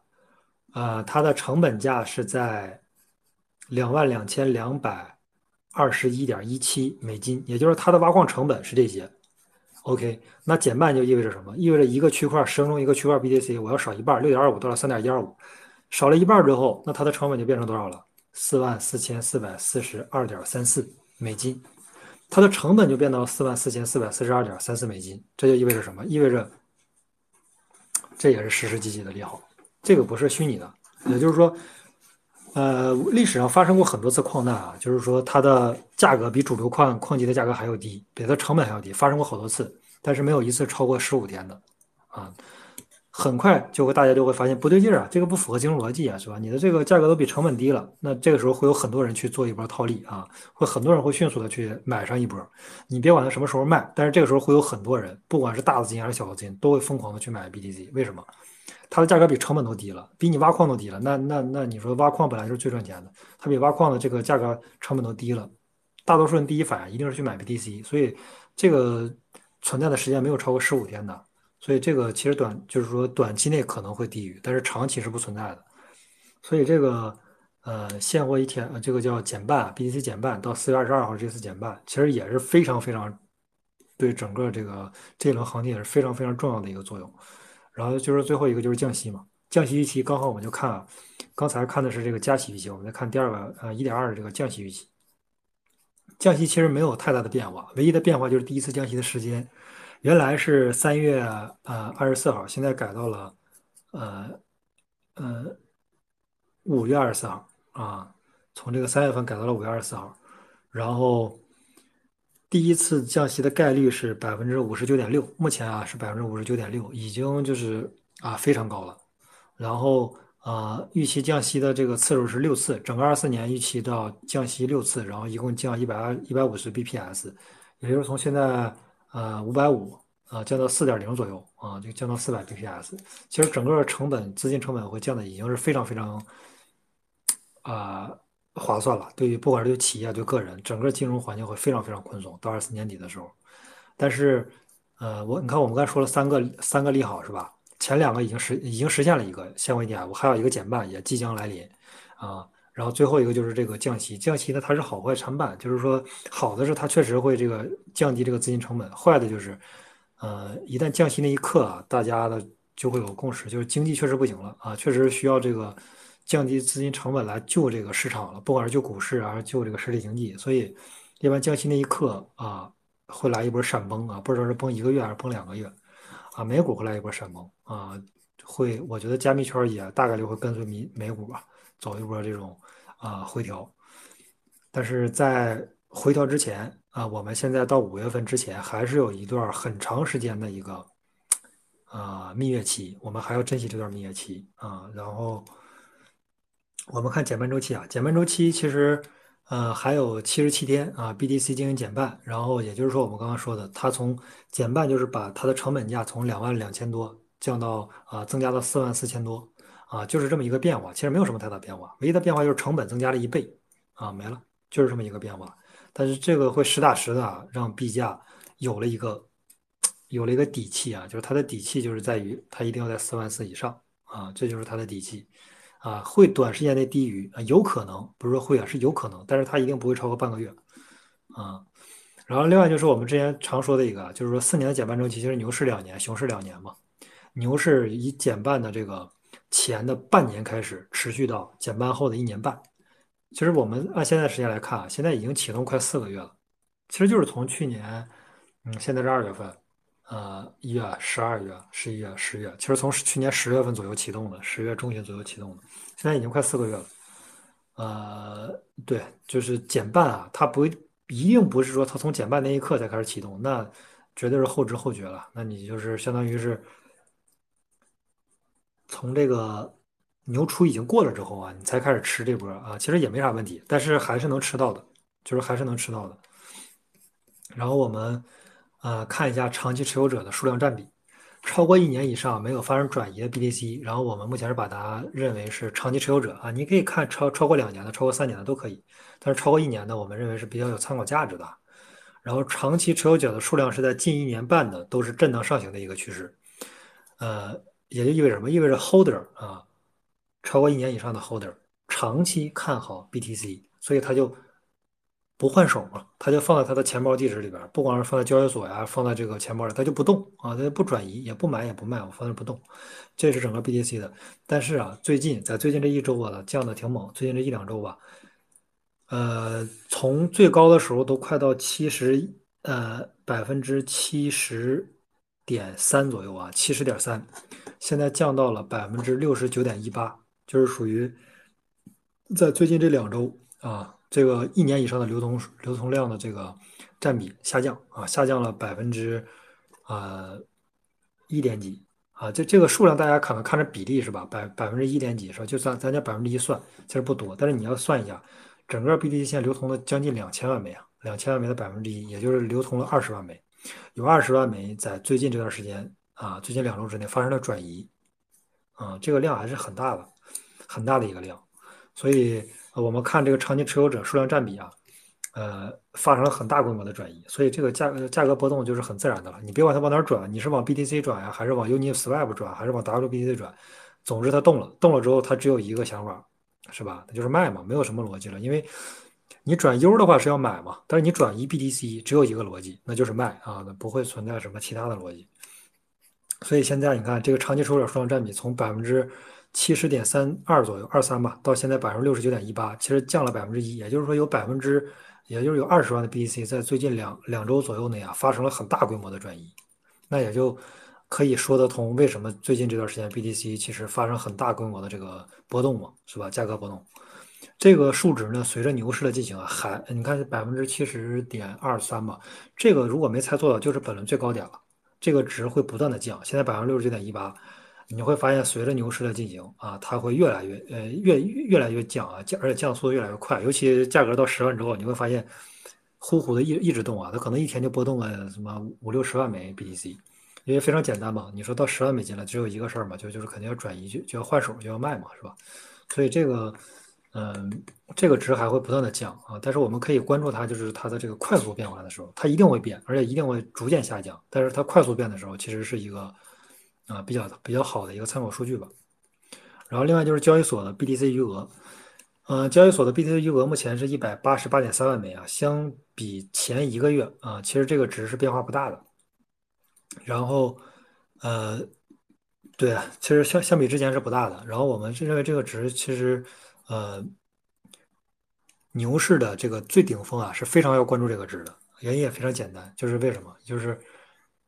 呃，它的成本价是在两万两千两百二十一点一七美金，也就是它的挖矿成本是这些。OK，那减半就意味着什么？意味着一个区块十分钟一个区块 BTC，我要少一半，六点二五到了三点一二五，少了一半之后，那它的成本就变成多少了？四万四千四百四十二点三四美金，它的成本就变到四万四千四百四十二点三四美金。这就意味着什么？意味着这也是实实际际的利好，这个不是虚拟的，也就是说。呃，历史上发生过很多次矿难啊，就是说它的价格比主流矿矿机的价格还要低，比它成本还要低，发生过好多次，但是没有一次超过十五天的，啊，很快就会大家就会发现不对劲儿啊，这个不符合金融逻辑啊，是吧？你的这个价格都比成本低了，那这个时候会有很多人去做一波套利啊，会很多人会迅速的去买上一波，你别管它什么时候卖，但是这个时候会有很多人，不管是大资金还是小资金，都会疯狂的去买 BTC，为什么？它的价格比成本都低了，比你挖矿都低了。那那那你说挖矿本来就是最赚钱的，它比挖矿的这个价格成本都低了，大多数人第一反应一定是去买 BTC。所以这个存在的时间没有超过十五天的，所以这个其实短就是说短期内可能会低于，但是长期是不存在的。所以这个呃现货一天这个叫减半，BTC 减半到四月二十二号这次减半，其实也是非常非常对整个这个这一轮行情也是非常非常重要的一个作用。然后就是最后一个就是降息嘛，降息预期刚好我们就看啊，刚才看的是这个加息预期，我们再看第二个呃一点二的这个降息预期。降息其实没有太大的变化，唯一的变化就是第一次降息的时间，原来是三月呃二十四号，现在改到了呃呃五月二十四号啊，从这个三月份改到了五月二十四号，然后。第一次降息的概率是百分之五十九点六，目前啊是百分之五十九点六，已经就是啊非常高了。然后啊，预期降息的这个次数是六次，整个二四年预期到降息六次，然后一共降一百二一百五十 bps，也就是从现在呃五百五啊降到四点零左右啊，就降到四百 bps。其实整个成本资金成本会降的已经是非常非常啊。划算了，对于不管是对企业对个人，整个金融环境会非常非常宽松。到二四年底的时候，但是，呃，我你看我们刚才说了三个三个利好是吧？前两个已经实已经实现了一个现货 ETF，还有一个减半也即将来临啊。然后最后一个就是这个降息，降息呢它是好坏参半，就是说好的是它确实会这个降低这个资金成本，坏的就是，呃，一旦降息那一刻啊，大家的就会有共识，就是经济确实不行了啊，确实需要这个。降低资金成本来救这个市场了，不管是救股市还是救这个实体经济，所以一般降息那一刻啊，会来一波闪崩啊，不知道是崩一个月还是崩两个月啊，美股会来一波闪崩啊，会我觉得加密圈也大概率会跟随美美股吧，走一波这种啊回调，但是在回调之前啊，我们现在到五月份之前还是有一段很长时间的一个啊蜜月期，我们还要珍惜这段蜜月期啊，然后。我们看减半周期啊，减半周期其实，呃，还有七十七天啊，BTC 进行减半，然后也就是说我们刚刚说的，它从减半就是把它的成本价从两万两千多降到啊，增加到四万四千多啊，就是这么一个变化，其实没有什么太大变化，唯一的变化就是成本增加了一倍啊，没了，就是这么一个变化。但是这个会实打实的，让币价有了一个有了一个底气啊，就是它的底气就是在于它一定要在四万四以上啊，这就是它的底气。啊，会短时间内低于啊，有可能不是说会啊，是有可能，但是它一定不会超过半个月啊。然后另外就是我们之前常说的一个，就是说四年的减半周期，其实牛市两年，熊市两年嘛。牛市以减半的这个前的半年开始，持续到减半后的一年半。其实我们按现在时间来看啊，现在已经启动快四个月了，其实就是从去年，嗯，现在是二月份。呃，一月、十二月、十一月、十月，其实从去年十月份左右启动的，十月中旬左右启动的，现在已经快四个月了。呃，对，就是减半啊，它不一定不是说它从减半那一刻才开始启动，那绝对是后知后觉了。那你就是相当于是从这个牛初已经过了之后啊，你才开始吃这波啊，其实也没啥问题，但是还是能吃到的，就是还是能吃到的。然后我们。呃，看一下长期持有者的数量占比，超过一年以上没有发生转移的 BTC，然后我们目前是把它认为是长期持有者啊。你可以看超超过两年的，超过三年的都可以，但是超过一年的，我们认为是比较有参考价值的。然后长期持有者的数量是在近一年半的都是震荡上行的一个趋势，呃，也就意味着什么？意味着 holder 啊，超过一年以上的 holder 长期看好 BTC，所以他就不换手嘛，他就放在他的钱包地址里边，不光是放在交易所呀，放在这个钱包里，他就不动啊，他就不转移，也不买也不卖，我放那不动，这是整个 BTC 的。但是啊，最近在最近这一周啊，降的挺猛，最近这一两周吧。呃，从最高的时候都快到七十，呃，百分之七十点三左右啊，七十点三，现在降到了百分之六十九点一八，就是属于在最近这两周啊，这个一年以上的流通流通量的这个占比下降啊，下降了百分之啊一点几啊，这这个数量大家可能看着比例是吧，百百分之一点几是吧？就算咱家百分之一算，其实不多，但是你要算一下。整个 BTC 现在流通了将近两千万枚啊，两千万枚的百分之一，也就是流通了二十万枚，有二十万枚在最近这段时间啊，最近两周之内发生了转移，啊，这个量还是很大的，很大的一个量，所以我们看这个长期持有者数量占比啊，呃，发生了很大规模的转移，所以这个价格价格波动就是很自然的了。你别管它往哪转，你是往 BTC 转呀，还是往 Uniswap 转，还是往 WBTC 转，总之它动了，动了之后它只有一个想法。是吧？那就是卖嘛，没有什么逻辑了。因为你转 U 的话是要买嘛，但是你转移 BTC 只有一个逻辑，那就是卖啊，那不会存在什么其他的逻辑。所以现在你看，这个长期持有者数量占比从百分之七十点三二左右，二三吧，到现在百分之六十九点一八，其实降了百分之一，也就是说有百分之，也就是有二十万的 BTC 在最近两两周左右内啊，发生了很大规模的转移，那也就。可以说得通，为什么最近这段时间 BTC 其实发生很大规模的这个波动嘛，是吧？价格波动，这个数值呢，随着牛市的进行啊，还你看百分之七十点二三吧，这个如果没猜错的就是本轮最高点了，这个值会不断的降，现在百分之六十九点一八，你会发现随着牛市的进行啊，它会越来越呃越越来越降啊，降而且降速度越来越快，尤其价格到十万之后，你会发现呼呼的一一直动啊，它可能一天就波动了什么五六十万枚 BTC。因为非常简单嘛，你说到十万美金了，只有一个事儿嘛，就就是肯定要转移，就就要换手，就要卖嘛，是吧？所以这个，嗯，这个值还会不断的降啊。但是我们可以关注它，就是它的这个快速变化的时候，它一定会变，而且一定会逐渐下降。但是它快速变的时候，其实是一个啊比较比较好的一个参考数据吧。然后另外就是交易所的 BTC 余额，嗯，交易所的 BTC 余额目前是一百八十八点三万枚啊，相比前一个月啊，其实这个值是变化不大的。然后，呃，对啊，其实相相比之前是不大的。然后我们是认为这个值其实，呃，牛市的这个最顶峰啊是非常要关注这个值的。原因也非常简单，就是为什么？就是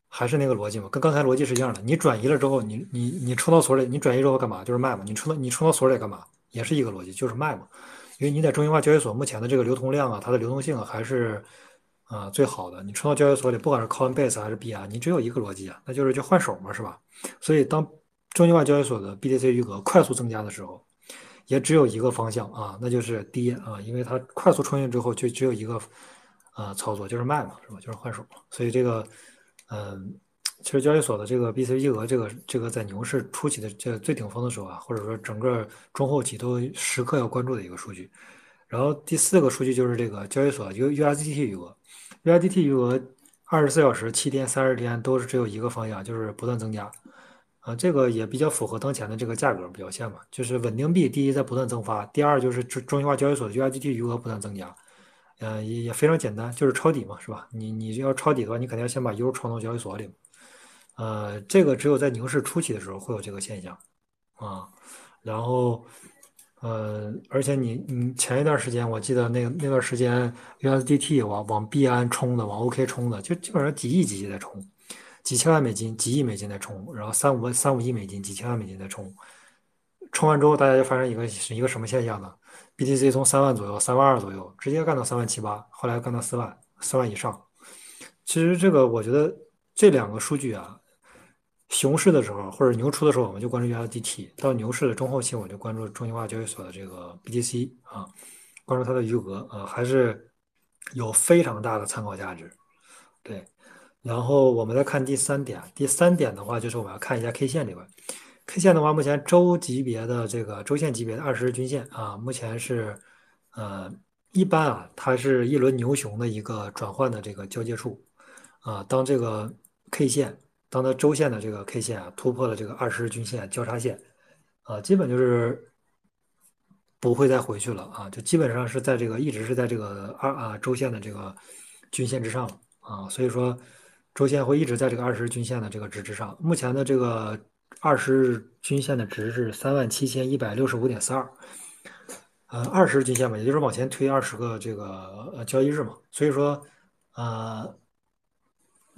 还是那个逻辑嘛，跟刚才逻辑是一样的。你转移了之后，你你你冲到所里，你转移之后干嘛？就是卖嘛。你冲到你冲到所里干嘛？也是一个逻辑，就是卖嘛。因为你在中心化交易所目前的这个流通量啊，它的流动性啊还是。啊，最好的，你冲到交易所里，不管是 Coinbase 还是币安，你只有一个逻辑啊，那就是去换手嘛，是吧？所以当中心化交易所的 BTC 余额快速增加的时候，也只有一个方向啊，那就是跌啊，因为它快速冲进之后就只有一个啊操作，就是卖嘛，是吧？就是换手嘛。所以这个，嗯，其实交易所的这个 bc 余额，这个这个在牛市初期的这最顶峰的时候啊，或者说整个中后期都时刻要关注的一个数据。然后第四个数据就是这个交易所 U USDT 余额。USDT 余额二十四小时、七天、三十天都是只有一个方向，就是不断增加，啊，这个也比较符合当前的这个价格表现嘛，就是稳定币第一在不断增发，第二就是中中心化交易所的 USDT 余额不断增加，嗯，也也非常简单，就是抄底嘛，是吧？你你要抄底的话，你肯定要先把 U 创到交易所里，呃，这个只有在牛市初期的时候会有这个现象，啊，然后。呃，而且你你前一段时间，我记得那那段时间，USDT 往往币安冲的，往 OK 冲的，就基本上几亿几亿在冲，几千万美金、几亿美金在冲，然后三五三五亿美金、几千万美金在冲，冲完之后，大家就发生一个是一个什么现象呢？BTC 从三万左右、三万二左右，直接干到三万七八，后来干到四万、四万以上。其实这个我觉得这两个数据啊。熊市的时候或者牛出的时候，我们就关注 USDT；到牛市的中后期，我就关注中心化交易所的这个 BTC 啊，关注它的余额啊，还是有非常大的参考价值。对，然后我们再看第三点，第三点的话就是我们要看一下 K 线这块。K 线的话，目前周级别的这个周线级别的二十日均线啊，目前是呃一般啊，它是一轮牛熊的一个转换的这个交接处啊。当这个 K 线，当它周线的这个 K 线啊突破了这个二十日均线交叉线啊，基本就是不会再回去了啊，就基本上是在这个一直是在这个二啊周线的这个均线之上啊。所以说，周线会一直在这个二十日均线的这个值之上。目前的这个二十日均线的值是三万七千一百六十五点四二。呃，二十日均线嘛，也就是往前推二十个这个呃交易日嘛，所以说，呃，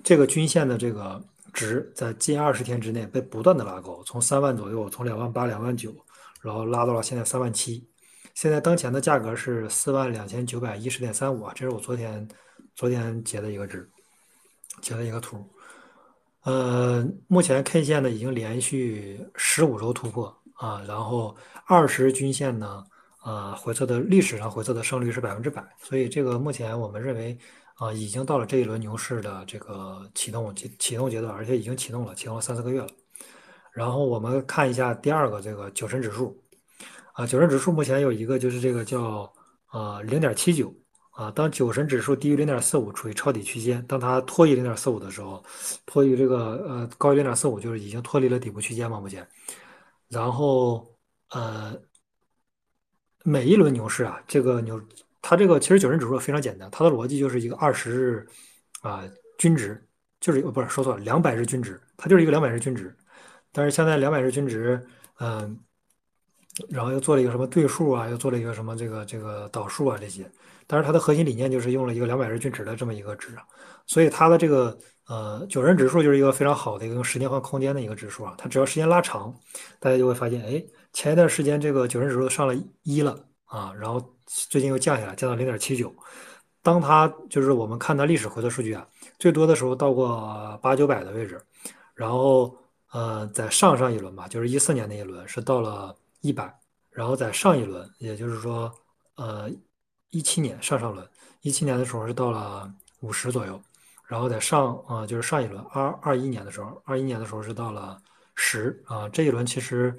这个均线的这个值在近二十天之内被不断的拉高，从三万左右，从两万八、两万九，然后拉到了现在三万七，现在当前的价格是四万两千九百一十点三五啊，这是我昨天昨天截的一个值，截了一个图，呃，目前 K 线呢已经连续十五周突破啊，然后二十均线呢。啊，回测的历史上回测的胜率是百分之百，所以这个目前我们认为啊，已经到了这一轮牛市的这个启动启启动阶段，而且已经启动了，启动了三四个月了。然后我们看一下第二个这个九神指数，啊，九神指数目前有一个就是这个叫啊零点七九啊，当酒神指数低于零点四五，处于抄底区间；当它脱离零点四五的时候，脱离这个呃高于零点四五，就是已经脱离了底部区间嘛，目前。然后呃。每一轮牛市啊，这个牛，它这个其实九神指数非常简单，它的逻辑就是一个二十日啊均值，就是不是说错了，两百日均值，它就是一个两百日均值。但是现在两百日均值，嗯，然后又做了一个什么对数啊，又做了一个什么这个这个导数啊这些，但是它的核心理念就是用了一个两百日均值的这么一个值，所以它的这个呃九人指数就是一个非常好的一个用时间换空间的一个指数啊，它只要时间拉长，大家就会发现，哎。前一段时间，这个九人指数上了一了啊，然后最近又降下来，降到零点七九。当它就是我们看它历史回测数据啊，最多的时候到过八九百的位置，然后呃，在上上一轮吧，就是一四年那一轮是到了一百，然后在上一轮，也就是说呃一七年上上轮，一七年的时候是到了五十左右，然后在上啊就是上一轮二二一年的时候，二一年的时候是到了十啊，这一轮其实。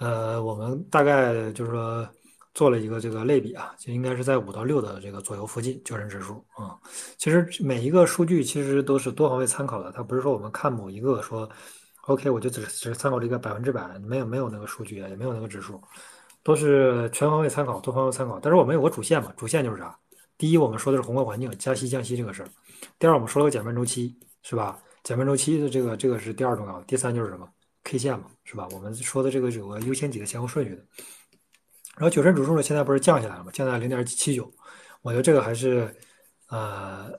呃，我们大概就是说做了一个这个类比啊，就应该是在五到六的这个左右附近，救人指数啊。其实每一个数据其实都是多方位参考的，它不是说我们看某一个说，OK，我就只只参考这个百分之百，没有没有那个数据，也没有那个指数，都是全方位参考，多方位参考。但是我们有个主线嘛，主线就是啥？第一，我们说的是宏观环境，加息降息这个事儿；第二，我们说了个减半周期，是吧？减半周期的这个这个是第二重要。第三就是什么？K 线嘛，是吧？我们说的这个有个优先级的先后顺序的。然后九神指数呢，现在不是降下来了吗？降在零点七九，我觉得这个还是呃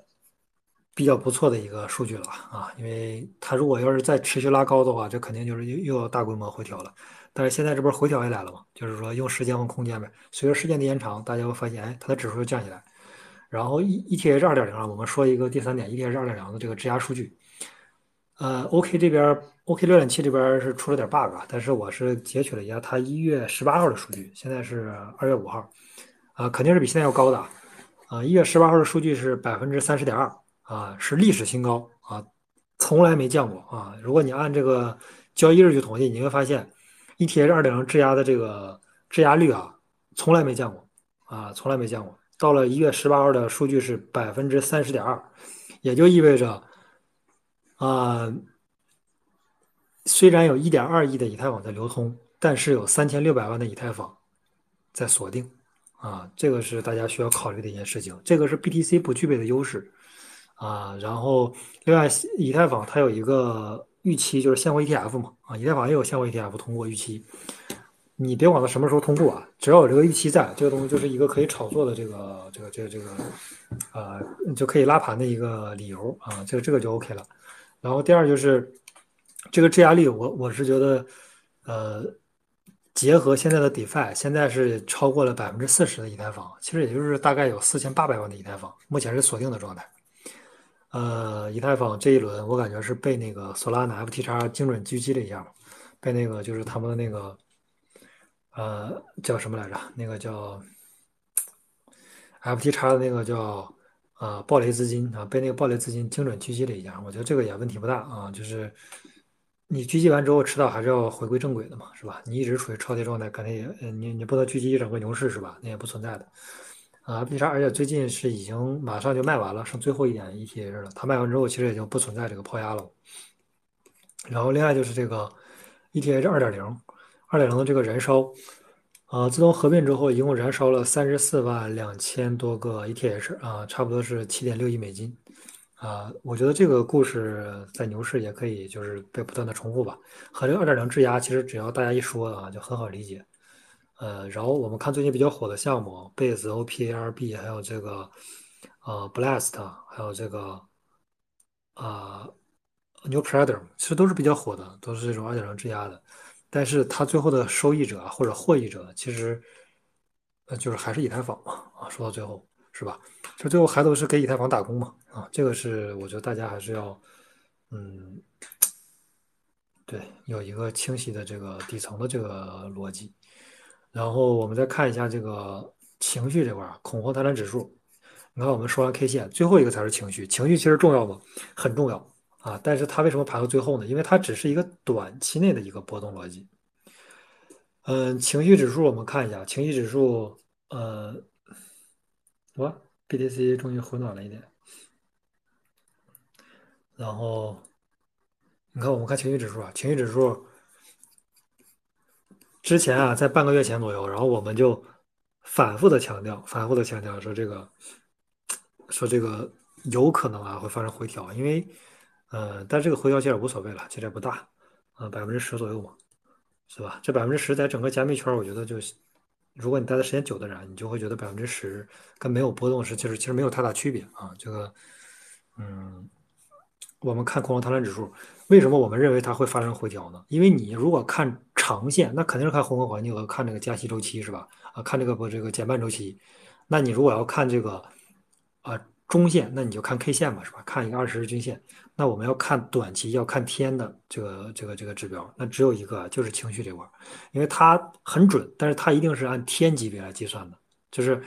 比较不错的一个数据了啊。因为它如果要是再持续拉高的话，这肯定就是又又要大规模回调了。但是现在这不是回调下来了吗？就是说用时间和空间呗。随着时间的延长，大家会发现，哎，它的指数又降下来。然后 E E T H 二点零啊，我们说一个第三点，E T H 二点零的这个质押数据。呃，OK 这边 OK 浏览器这边是出了点 bug，但是我是截取了一下它一月十八号的数据，现在是二月五号，啊，肯定是比现在要高的，啊，一月十八号的数据是百分之三十点二，啊，是历史新高，啊，从来没降过，啊，如果你按这个交易日去统计，你会发现 ETH 二点零质押的这个质押率啊，从来没降过，啊，从来没降过，到了一月十八号的数据是百分之三十点二，也就意味着。啊，虽然有一点二亿的以太坊在流通，但是有三千六百万的以太坊在锁定，啊，这个是大家需要考虑的一件事情。这个是 BTC 不具备的优势，啊，然后另外以太坊它有一个预期，就是现货 ETF 嘛，啊，以太坊也有现货 ETF 通过预期。你别管它什么时候通过啊，只要有这个预期在，这个东西就是一个可以炒作的这个这个这个这个，呃，就可以拉盘的一个理由啊，这个这个就 OK 了。然后第二就是这个质押率，我我是觉得，呃，结合现在的 DeFi，现在是超过了百分之四十的以太坊，其实也就是大概有四千八百万的以太坊，目前是锁定的状态。呃，以太坊这一轮我感觉是被那个索拉纳 FTX 精准狙击了一下，被那个就是他们的那个，呃，叫什么来着？那个叫 FTX 的那个叫。啊，暴雷资金啊，被那个暴雷资金精准狙击了一下，我觉得这个也问题不大啊。就是你狙击完之后，迟早还是要回归正轨的嘛，是吧？你一直处于超跌状态，肯定也，你你不能狙击一整个牛市是吧？那也不存在的。啊，B 叉，而且最近是已经马上就卖完了，剩最后一点 ETH 了。它卖完之后，其实也就不存在这个抛压了。然后另外就是这个 ETH 二点零，二点零的这个燃烧，啊，自动合并之后，一共燃烧了三十四万两千多个 ETH 啊，差不多是七点六亿美金。啊，我觉得这个故事在牛市也可以就是被不断的重复吧。和这个二点零质押，其实只要大家一说啊，就很好理解。呃，然后我们看最近比较火的项目，Base、OPARB，还有这个呃 Blast，还有这个啊 New Predator，其实都是比较火的，都是这种二点零质押的。但是它最后的受益者或者获益者，其实呃就是还是以太坊嘛啊，说到最后是吧？就最后还都是给以太坊打工嘛啊，这个是我觉得大家还是要嗯 对有一个清晰的这个底层的这个逻辑。然后我们再看一下这个情绪这块儿，恐慌贪婪指数。你看，我们说完 K 线，最后一个才是情绪。情绪其实重要吗？很重要啊！但是它为什么排到最后呢？因为它只是一个短期内的一个波动逻辑。嗯，情绪指数我们看一下，情绪指数，呃，我，BTC 终于回暖了一点。然后你看，我们看情绪指数啊，情绪指数。之前啊，在半个月前左右，然后我们就反复的强调，反复的强调说这个，说这个有可能啊会发生回调，因为，呃，但这个回调其实无所谓了，其实也不大，啊，百分之十左右嘛，是吧？这百分之十在整个加密圈，我觉得就，如果你待的时间久的人，你就会觉得百分之十跟没有波动是其实其实没有太大区别啊。这个，嗯，我们看恐慌贪婪指数。为什么我们认为它会发生回调呢？因为你如果看长线，那肯定是看宏观环境和看这个加息周期，是吧？啊，看这个不这个减半周期。那你如果要看这个啊中线，那你就看 K 线嘛，是吧？看一个二十日均线。那我们要看短期，要看天的这个这个这个指标，那只有一个，就是情绪这块，因为它很准，但是它一定是按天级别来计算的。就是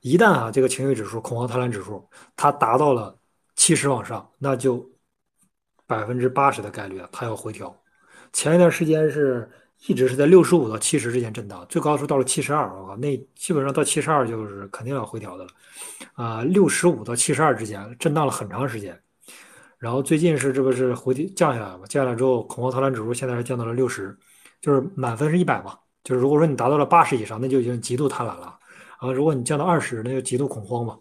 一旦啊这个情绪指数、恐慌贪婪指数它达到了七十往上，那就。百分之八十的概率啊，它要回调。前一段时间是一直是在六十五到七十之间震荡，最高的时候到了七十二，我靠，那基本上到七十二就是肯定要回调的了。啊，六十五到七十二之间震荡了很长时间，然后最近是这不是回降下来了吗？降下来之后，恐慌贪婪指数现在是降到了六十，就是满分是一百嘛，就是如果说你达到了八十以上，那就已经极度贪婪了。啊，如果你降到二十，那就极度恐慌嘛。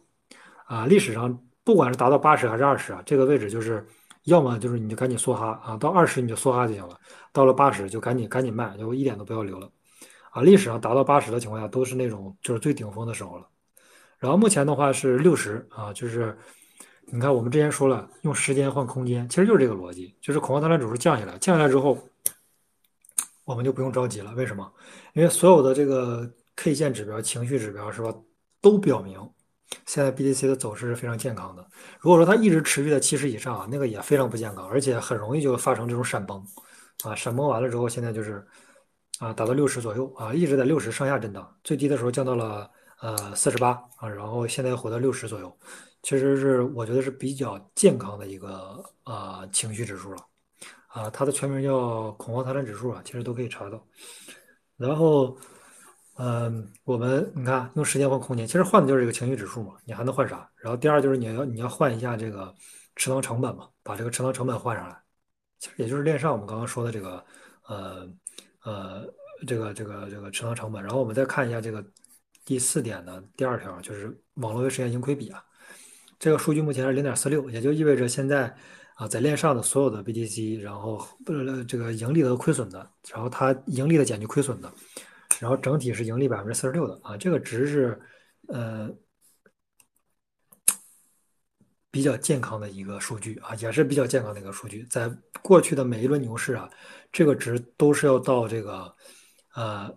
啊，历史上不管是达到八十还是二十啊，这个位置就是。要么就是你就赶紧梭哈啊，到二十你就梭哈就行了，到了八十就赶紧赶紧卖，就一点都不要留了，啊，历史上达到八十的情况下都是那种就是最顶峰的时候了，然后目前的话是六十啊，就是你看我们之前说了用时间换空间，其实就是这个逻辑，就是恐慌贪婪指数降下来，降下来之后我们就不用着急了，为什么？因为所有的这个 K 线指标、情绪指标是吧，都表明。现在 BTC 的走势是非常健康的。如果说它一直持续在七十以上啊，那个也非常不健康，而且很容易就发生这种闪崩啊。闪崩完了之后，现在就是啊，达到六十左右啊，一直在六十上下震荡，最低的时候降到了呃四十八啊，然后现在回到六十左右，其实是我觉得是比较健康的一个呃情绪指数了啊。它的全名叫恐慌贪婪指数啊，其实都可以查到。然后。嗯，我们你看用时间换空间，其实换的就是这个情绪指数嘛。你还能换啥？然后第二就是你要你要换一下这个持仓成本嘛，把这个持仓成本换上来。其实也就是链上我们刚刚说的这个呃呃这个这个这个持仓成本。然后我们再看一下这个第四点的第二条，就是网络为实现盈亏比啊。这个数据目前是零点四六，也就意味着现在啊在链上的所有的 BTC，然后不这个盈利的亏损的，然后它盈利的减去亏损的。然后整体是盈利百分之四十六的啊，这个值是呃比较健康的一个数据啊，也是比较健康的一个数据。在过去的每一轮牛市啊，这个值都是要到这个呃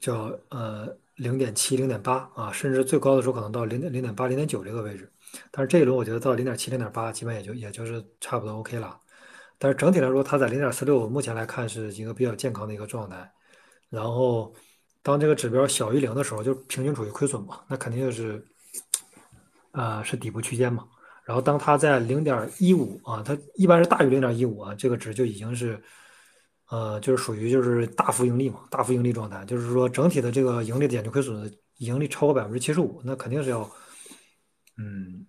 叫呃零点七、零点八啊，甚至最高的时候可能到零点零点八、零点九这个位置。但是这一轮我觉得到零点七、零点八，基本也就也就是差不多 OK 了。但是整体来说，它在零点四六，目前来看是一个比较健康的一个状态。然后，当这个指标小于零的时候，就平均处于亏损嘛，那肯定就是，呃，是底部区间嘛。然后，当它在零点一五啊，它一般是大于零点一五啊，这个值就已经是，呃，就是属于就是大幅盈利嘛，大幅盈利状态。就是说，整体的这个盈利减去亏损盈利超过百分之七十五，那肯定是要，嗯，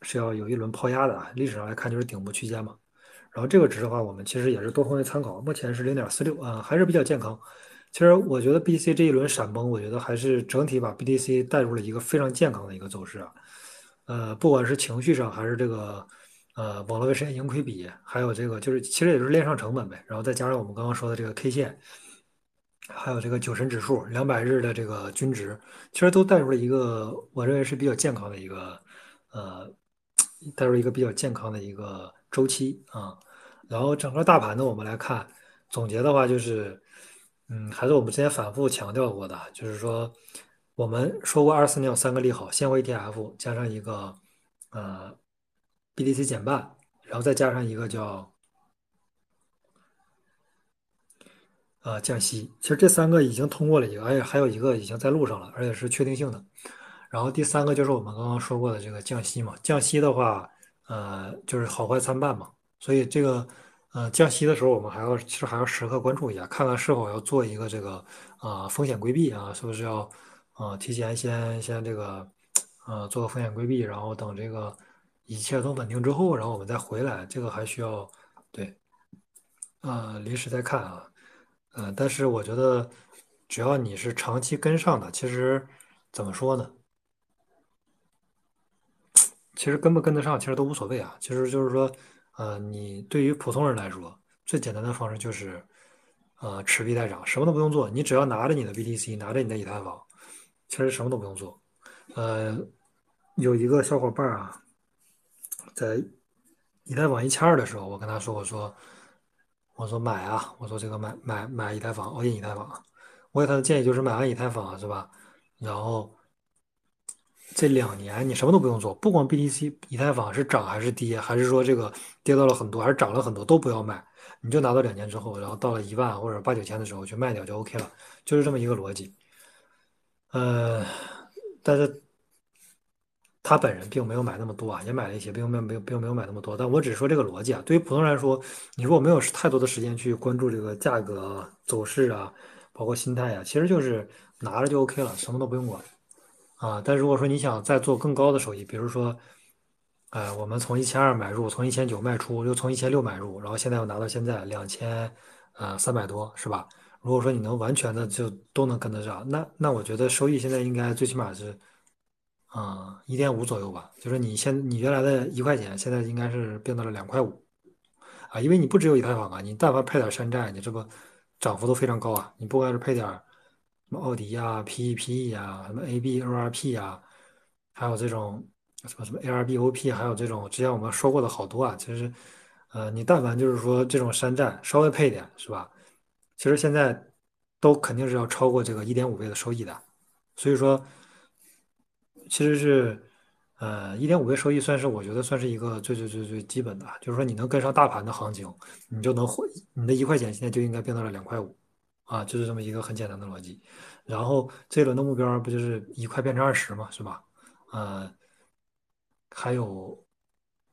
是要有一轮抛压的啊。历史上来看就是顶部区间嘛。然后这个值的话，我们其实也是多方位参考，目前是零点四六啊，还是比较健康。其实我觉得 B、C 这一轮闪崩，我觉得还是整体把 BTC 带入了一个非常健康的一个走势啊。呃，不管是情绪上还是这个呃网络为实现盈亏比，还有这个就是其实也就是链上成本呗。然后再加上我们刚刚说的这个 K 线，还有这个酒神指数两百日的这个均值，其实都带入了一个我认为是比较健康的一个呃，带入一个比较健康的一个。周期啊，然后整个大盘呢，我们来看总结的话，就是，嗯，还是我们之前反复强调过的，就是说，我们说过二四年有三个利好，现货 ETF 加上一个呃 BTC 减半，然后再加上一个叫呃降息，其实这三个已经通过了一个，而且还有一个已经在路上了，而且是确定性的。然后第三个就是我们刚刚说过的这个降息嘛，降息的话。呃，就是好坏参半嘛，所以这个呃降息的时候，我们还要其实还要时刻关注一下，看看是否要做一个这个啊风险规避啊，是不是要啊提前先先这个呃做个风险规避，然后等这个一切都稳定之后，然后我们再回来，这个还需要对啊临时再看啊，呃，但是我觉得只要你是长期跟上的，其实怎么说呢？其实跟不跟得上，其实都无所谓啊。其实就是说，呃，你对于普通人来说，最简单的方式就是，呃，持币待涨，什么都不用做，你只要拿着你的 BTC，拿着你的以太坊，其实什么都不用做。呃，有一个小伙伴啊，在以太坊一千二的时候，我跟他说，我说，我说买啊，我说这个买买买以太坊，我印以太坊，我给他的建议就是买完以太坊是吧？然后。这两年你什么都不用做，不管 BTC 以太坊是涨还是跌，还是说这个跌到了很多，还是涨了很多，都不要卖，你就拿到两年之后，然后到了一万或者八九千的时候去卖掉就 OK 了，就是这么一个逻辑。呃，但是他本人并没有买那么多啊，也买了一些，并没有没有并没有买那么多。但我只是说这个逻辑啊，对于普通人来说，你如果没有太多的时间去关注这个价格走势啊，包括心态啊，其实就是拿着就 OK 了，什么都不用管。啊，但如果说你想再做更高的收益，比如说，呃，我们从一千二买入，从一千九卖出，又从一千六买入，然后现在又拿到现在两千，呃，三百多，是吧？如果说你能完全的就都能跟得上，那那我觉得收益现在应该最起码是，啊，一点五左右吧。就是你现你原来的一块钱，现在应该是变到了两块五，啊，因为你不只有以太坊啊，你但凡配点山寨，你这不涨幅都非常高啊。你不管是配点。什么奥迪呀、PEP 呀、什么 ABORP 呀，还有这种什么什么 ARBOP，还有这种之前我们说过的好多啊。其实，呃，你但凡就是说这种山寨稍微配点，是吧？其实现在都肯定是要超过这个一点五倍的收益的。所以说，其实是呃一点五倍收益算是我觉得算是一个最最最最基本的，就是说你能跟上大盘的行情，你就能获你的一块钱现在就应该变到了两块五。啊，就是这么一个很简单的逻辑，然后这一轮的目标不就是一块变成二十嘛，是吧？呃，还有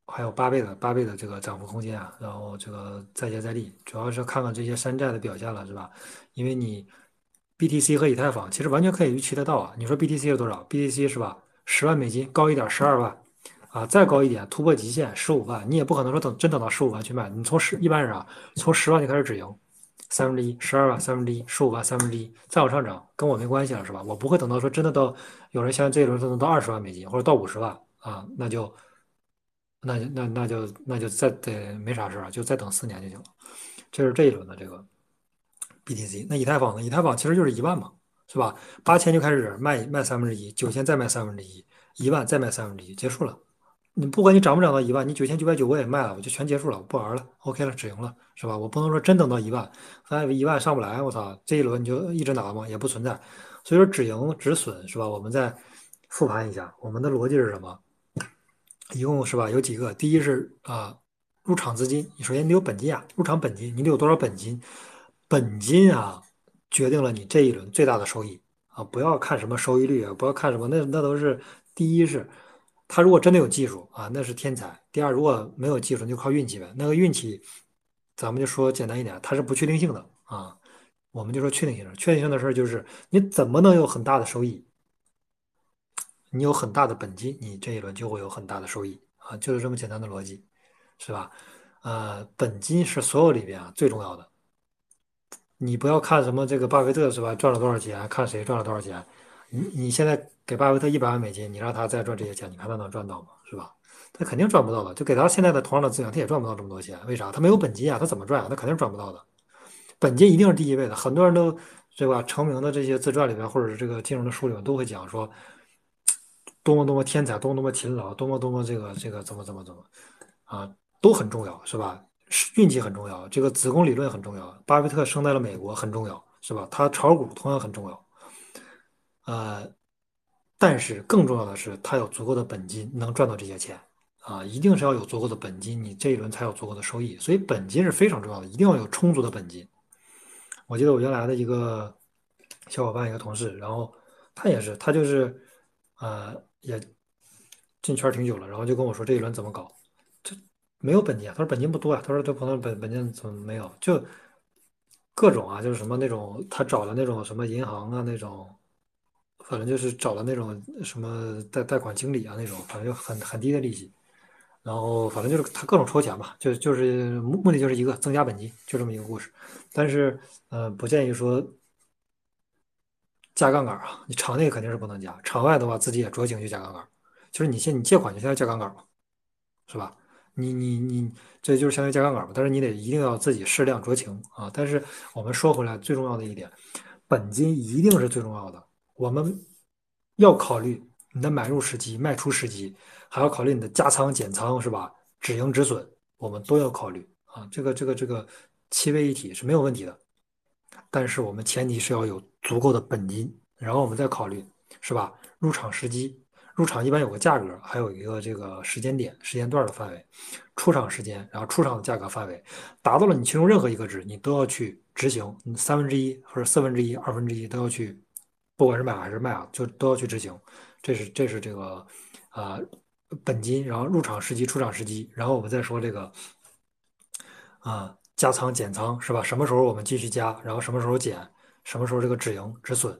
还有八倍的八倍的这个涨幅空间啊，然后这个再接再厉，主要是看看这些山寨的表现了，是吧？因为你 BTC 和以太坊其实完全可以预期得到啊。你说 BTC 是多少？BTC 是吧？十万美金高一点十二万啊，再高一点突破极限十五万，你也不可能说等真等到十五万去卖，你从十一般人啊，从十万就开始止盈。三分之一，十二万三分之一，十五万三分之一，再往上涨跟我没关系了，是吧？我不会等到说真的到有人像这一轮都能到二十万美金或者到五十万啊，那就那那那就那就再得没啥事儿就再等四年就行了。这是这一轮的这个 BTC。那以太坊呢？以太坊其实就是一万嘛，是吧？八千就开始卖卖三分之一，九千再卖三分之一，一万再卖三分之一，结束了。你不管你涨不涨到一万，你九千九百九我也卖了，我就全结束了，我不玩了，OK 了，止盈了，是吧？我不能说真等到一万，发现一万上不来，我操，这一轮你就一直拿吗？也不存在。所以说止盈止损是吧？我们再复盘一下，我们的逻辑是什么？一共是吧？有几个？第一是啊，入场资金，你首先你有本金啊，入场本金，你得有多少本金？本金啊，决定了你这一轮最大的收益啊！不要看什么收益率啊，不要看什么，那那都是第一是。他如果真的有技术啊，那是天才。第二，如果没有技术，就靠运气呗。那个运气，咱们就说简单一点，它是不确定性的啊。我们就说确定性的，确定性的事儿就是你怎么能有很大的收益你有很大的本金，你这一轮就会有很大的收益啊，就是这么简单的逻辑，是吧？呃，本金是所有里边啊最重要的。你不要看什么这个巴菲特是吧，赚了多少钱，看谁赚了多少钱。你你现在给巴菲特一百万美金，你让他再赚这些钱，你看他能赚到吗？是吧？他肯定赚不到的。就给他现在的同样的资源，他也赚不到这么多钱。为啥？他没有本金啊，他怎么赚啊？他肯定赚不到的。本金一定是第一位的。很多人都对吧？成名的这些自传里边，或者是这个金融的书里面，都会讲说，多么多么天才，多么多么勤劳，多么多么这个这个怎么怎么怎么啊，都很重要，是吧？运气很重要，这个子宫理论很重要。巴菲特生在了美国很重要，是吧？他炒股同样很重要。呃，但是更重要的是，他有足够的本金能赚到这些钱啊，一定是要有足够的本金，你这一轮才有足够的收益。所以本金是非常重要的，一定要有充足的本金。我记得我原来的一个小伙伴，一个同事，然后他也是，他就是呃也进圈挺久了，然后就跟我说这一轮怎么搞，就没有本金。他说本金不多呀，他说这朋友本本金怎么没有？就各种啊，就是什么那种他找的那种什么银行啊那种，反正就是找了那种什么贷贷款经理啊那种，反正就很很低的利息。然后反正就是他各种抽钱吧，就就是目目的就是一个增加本金，就这么一个故事。但是呃，不建议说加杠杆啊，你场内肯定是不能加，场外的话自己也酌情去加杠杆。就是你现你借款就现在加杠杆嘛，是吧？你你你这就是相当于加杠杆嘛。但是你得一定要自己适量酌情啊。但是我们说回来，最重要的一点，本金一定是最重要的。我们要考虑你的买入时机、卖出时机。还要考虑你的加仓减仓是吧？止盈止损，我们都要考虑啊。这个这个这个七位一体是没有问题的，但是我们前提是要有足够的本金，然后我们再考虑是吧？入场时机，入场一般有个价格，还有一个这个时间点、时间段的范围，出场时间，然后出场的价格范围，达到了你其中任何一个值，你都要去执行，三分之一或者四分之一、二分之一都要去，不管是买还是卖啊，就都要去执行。这是这是这个啊。本金，然后入场时机、出场时机，然后我们再说这个啊加仓减仓是吧？什么时候我们继续加，然后什么时候减，什么时候这个止盈止损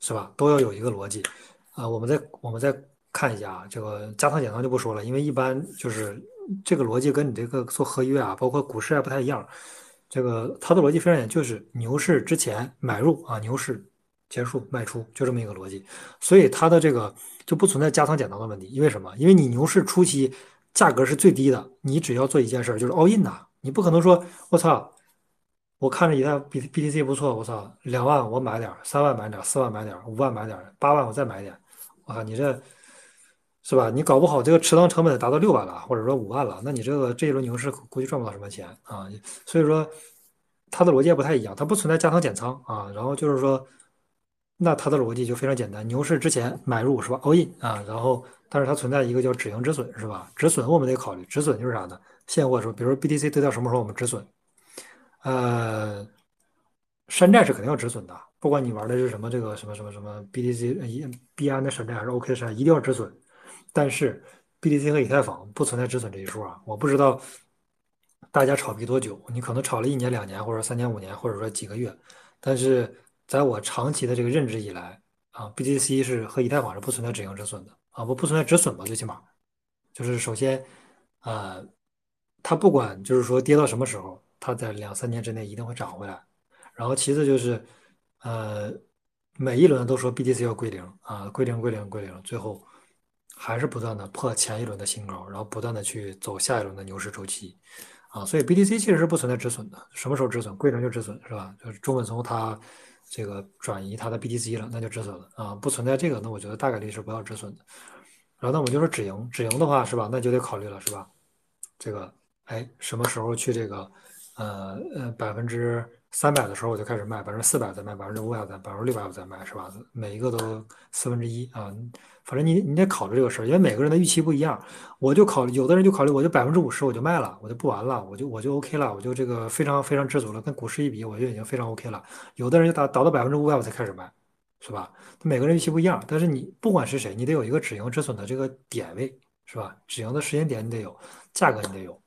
是吧？都要有一个逻辑啊。我们再我们再看一下啊，这个加仓减仓就不说了，因为一般就是这个逻辑跟你这个做合约啊，包括股市还不太一样。这个它的逻辑非常简单，就是牛市之前买入啊，牛市。结束卖出就这么一个逻辑，所以它的这个就不存在加仓减仓的问题。因为什么？因为你牛市初期价格是最低的，你只要做一件事，就是 all in 呐。你不可能说我操，我看着以太 B B T C 不错，我操，两万我买点，三万买点，四万买点，五万买点，八万我再买点。我靠，你这是吧？你搞不好这个持仓成本达到六万了，或者说五万了，那你这个这一轮牛市估计赚不到什么钱啊。所以说它的逻辑也不太一样，它不存在加仓减仓啊。然后就是说。那它的逻辑就非常简单，牛市之前买入是吧？all in 啊，然后但是它存在一个叫止盈止损是吧？止损我们得考虑，止损就是啥呢？现货说，比如说 BTC 跌到什么时候我们止损？呃，山寨是肯定要止损的，不管你玩的是什么这个什么什么什么 BTC 一币安的山寨还是 OK 的山寨，一定要止损。但是 BTC 和以太坊不存在止损这一说啊，我不知道大家炒币多久，你可能炒了一年两年，或者三年五年，或者说几个月，但是。在我长期的这个认知以来啊，BTC 是和以太坊是不存在止盈止损的啊，不不存在止损吧？最起码，就是首先，呃，它不管就是说跌到什么时候，它在两三年之内一定会涨回来。然后其次就是，呃，每一轮都说 BTC 要归零啊，归零归零归零，最后还是不断的破前一轮的新高，然后不断的去走下一轮的牛市周期啊，所以 BTC 其实是不存在止损的，什么时候止损？归零就止损是吧？就是中本聪他。这个转移它的 BTC 了，那就止损了啊，不存在这个，那我觉得大概率是不要止损的。然后那我就说止盈，止盈的话是吧，那就得考虑了是吧？这个哎，什么时候去这个呃呃百分之三百的时候我就开始卖，百分之四百再卖，百分之五百再，百分之六百我再卖是吧？每一个都四分之一啊。反正你你得考虑这个事儿，因为每个人的预期不一样。我就考虑，有的人就考虑，我就百分之五十我就卖了，我就不玩了，我就我就 OK 了，我就这个非常非常知足了，跟股市一比，我就已经非常 OK 了。有的人就达到百分之五百我才开始卖，是吧？每个人预期不一样，但是你不管是谁，你得有一个止盈止损的这个点位，是吧？止盈的时间点你得有，价格你得有。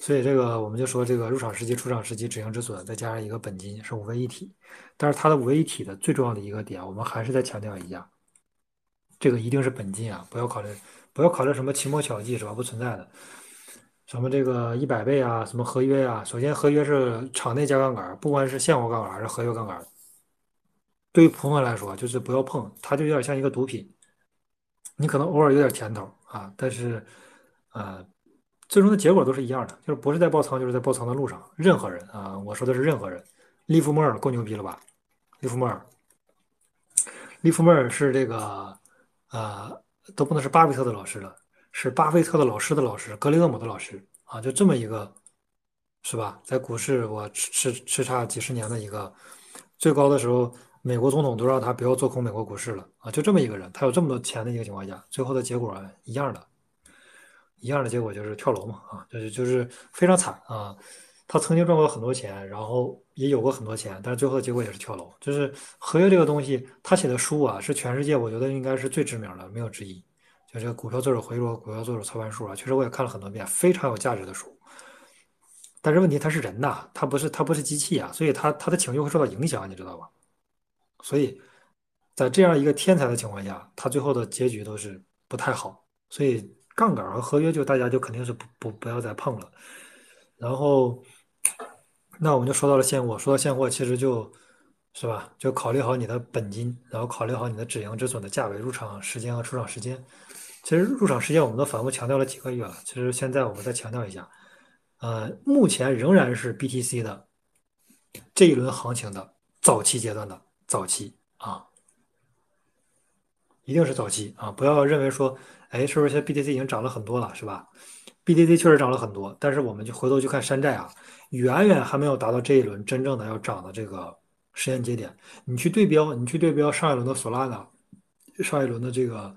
所以这个我们就说，这个入场时机、出场时机、止盈止损，再加上一个本金是五位一体。但是它的五位一体的最重要的一个点，我们还是再强调一下。这个一定是本金啊，不要考虑不要考虑什么奇谋巧计是吧？不存在的。什么这个一百倍啊，什么合约啊？首先，合约是场内加杠杆，不管是现货杠杆还是合约杠杆，对于普通人来说，就是不要碰，它就有点像一个毒品。你可能偶尔有点甜头啊，但是，呃，最终的结果都是一样的，就是不是在爆仓，就是在爆仓的路上。任何人啊，我说的是任何人。利弗莫尔够牛逼了吧？利弗莫尔，利弗莫尔是这个，呃，都不能是巴菲特的老师了。是巴菲特的老师的老师，格雷厄姆的老师啊，就这么一个，是吧？在股市我吃吃吃差几十年的一个，最高的时候，美国总统都让他不要做空美国股市了啊，就这么一个人，他有这么多钱的一个情况下，最后的结果一样的，一样的结果就是跳楼嘛啊，就是就是非常惨啊。他曾经赚过很多钱，然后也有过很多钱，但是最后的结果也是跳楼。就是合约这个东西，他写的书啊，是全世界我觉得应该是最知名的，没有之一。就这个股票作手回落，股票作手操盘术啊，确实我也看了很多遍，非常有价值的书。但是问题他是人呐，他不是他不是机器啊，所以他他的情绪会受到影响，你知道吧？所以在这样一个天才的情况下，他最后的结局都是不太好。所以杠杆和合约就大家就肯定是不不不要再碰了。然后那我们就说到了现货，说到现货，其实就是吧，就考虑好你的本金，然后考虑好你的止盈止损的价位、入场时间和出场时间。其实入场时间我们都反复强调了几个月了，其实现在我们再强调一下，呃，目前仍然是 BTC 的这一轮行情的早期阶段的早期啊，一定是早期啊！不要认为说，哎，是不是现在 BTC 已经涨了很多了，是吧？BTC 确实涨了很多，但是我们就回头去看山寨啊，远远还没有达到这一轮真正的要涨的这个时间节点。你去对标，你去对标上一轮的索拉纳，上一轮的这个。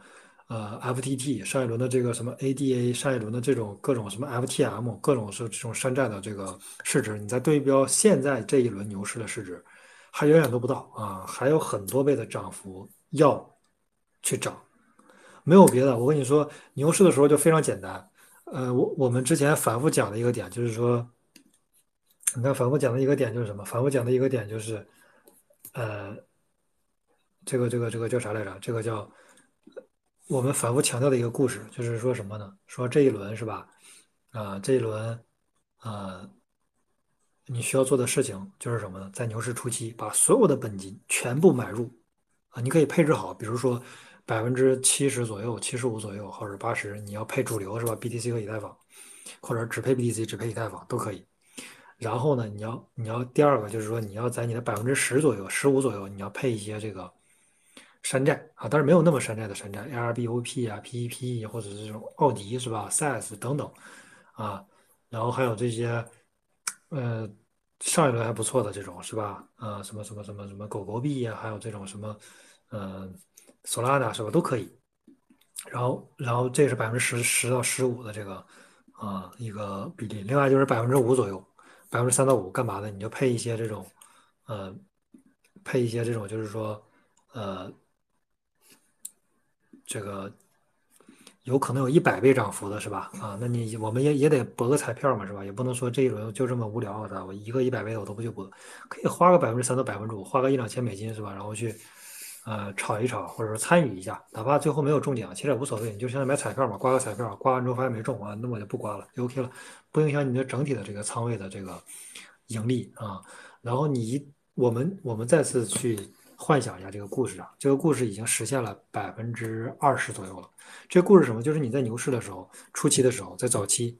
呃，FTT 上一轮的这个什么 ADA，上一轮的这种各种什么 FTM，各种是这种山寨的这个市值，你再对标现在这一轮牛市的市值，还远远都不到啊，还有很多倍的涨幅要去涨，没有别的，我跟你说，牛市的时候就非常简单。呃，我我们之前反复讲的一个点就是说，你看反复讲的一个点就是什么？反复讲的一个点就是，呃，这个这个这个叫啥来着？这个叫。我们反复强调的一个故事，就是说什么呢？说这一轮是吧？啊，这一轮，啊，你需要做的事情就是什么呢？在牛市初期，把所有的本金全部买入，啊，你可以配置好，比如说百分之七十左右、七十五左右，或者八十，你要配主流是吧？BTC 和以太坊，或者只配 BTC、只配以太坊都可以。然后呢，你要你要第二个就是说，你要在你的百分之十左右、十五左右，你要配一些这个。山寨啊，当然没有那么山寨的山寨，ARBOP 啊 PEPE 或者是这种奥迪是吧？SASS 等等啊，然后还有这些，呃，上一轮还不错的这种是吧？啊，什么什么什么什么狗狗币呀，还有这种什么，嗯，索拉达是吧？都可以。然后，然后这是百分之十十到十五的这个啊一个比例，另外就是百分之五左右，百分之三到五干嘛的？你就配一些这种，呃，配一些这种就是说，呃。这个有可能有一百倍涨幅的是吧？啊，那你我们也也得博个彩票嘛，是吧？也不能说这一轮就这么无聊的，我一个一百倍的我都不去博，可以花个百分之三到百分之五，花个一两千美金是吧？然后去呃炒一炒，或者说参与一下，哪怕最后没有中奖，其实也无所谓，你就现在买彩票嘛，刮个彩票，刮完之后发现没中啊，那我就不刮了，就 OK 了，不影响你的整体的这个仓位的这个盈利啊。然后你我们我们再次去。幻想一下这个故事啊，这个故事已经实现了百分之二十左右了。这个故事什么？就是你在牛市的时候，初期的时候，在早期，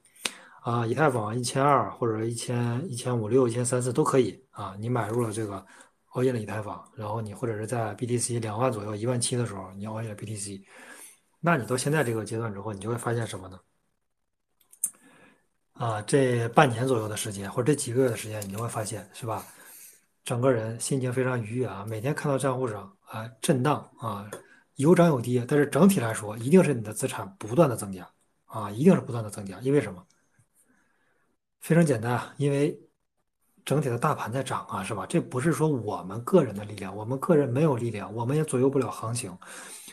啊，以太坊一千二或者一千一千五六、一千三四都可以啊。你买入了这个熬夜了以太坊，然后你或者是在 BTC 两万左右、一万七的时候，你 all in 了 BTC，那你到现在这个阶段之后，你就会发现什么呢？啊，这半年左右的时间，或者这几个月的时间，你就会发现，是吧？整个人心情非常愉悦啊！每天看到账户上啊震荡啊有涨有跌，但是整体来说一定是你的资产不断的增加啊，一定是不断的增加。因为什么？非常简单啊，因为整体的大盘在涨啊，是吧？这不是说我们个人的力量，我们个人没有力量，我们也左右不了行情。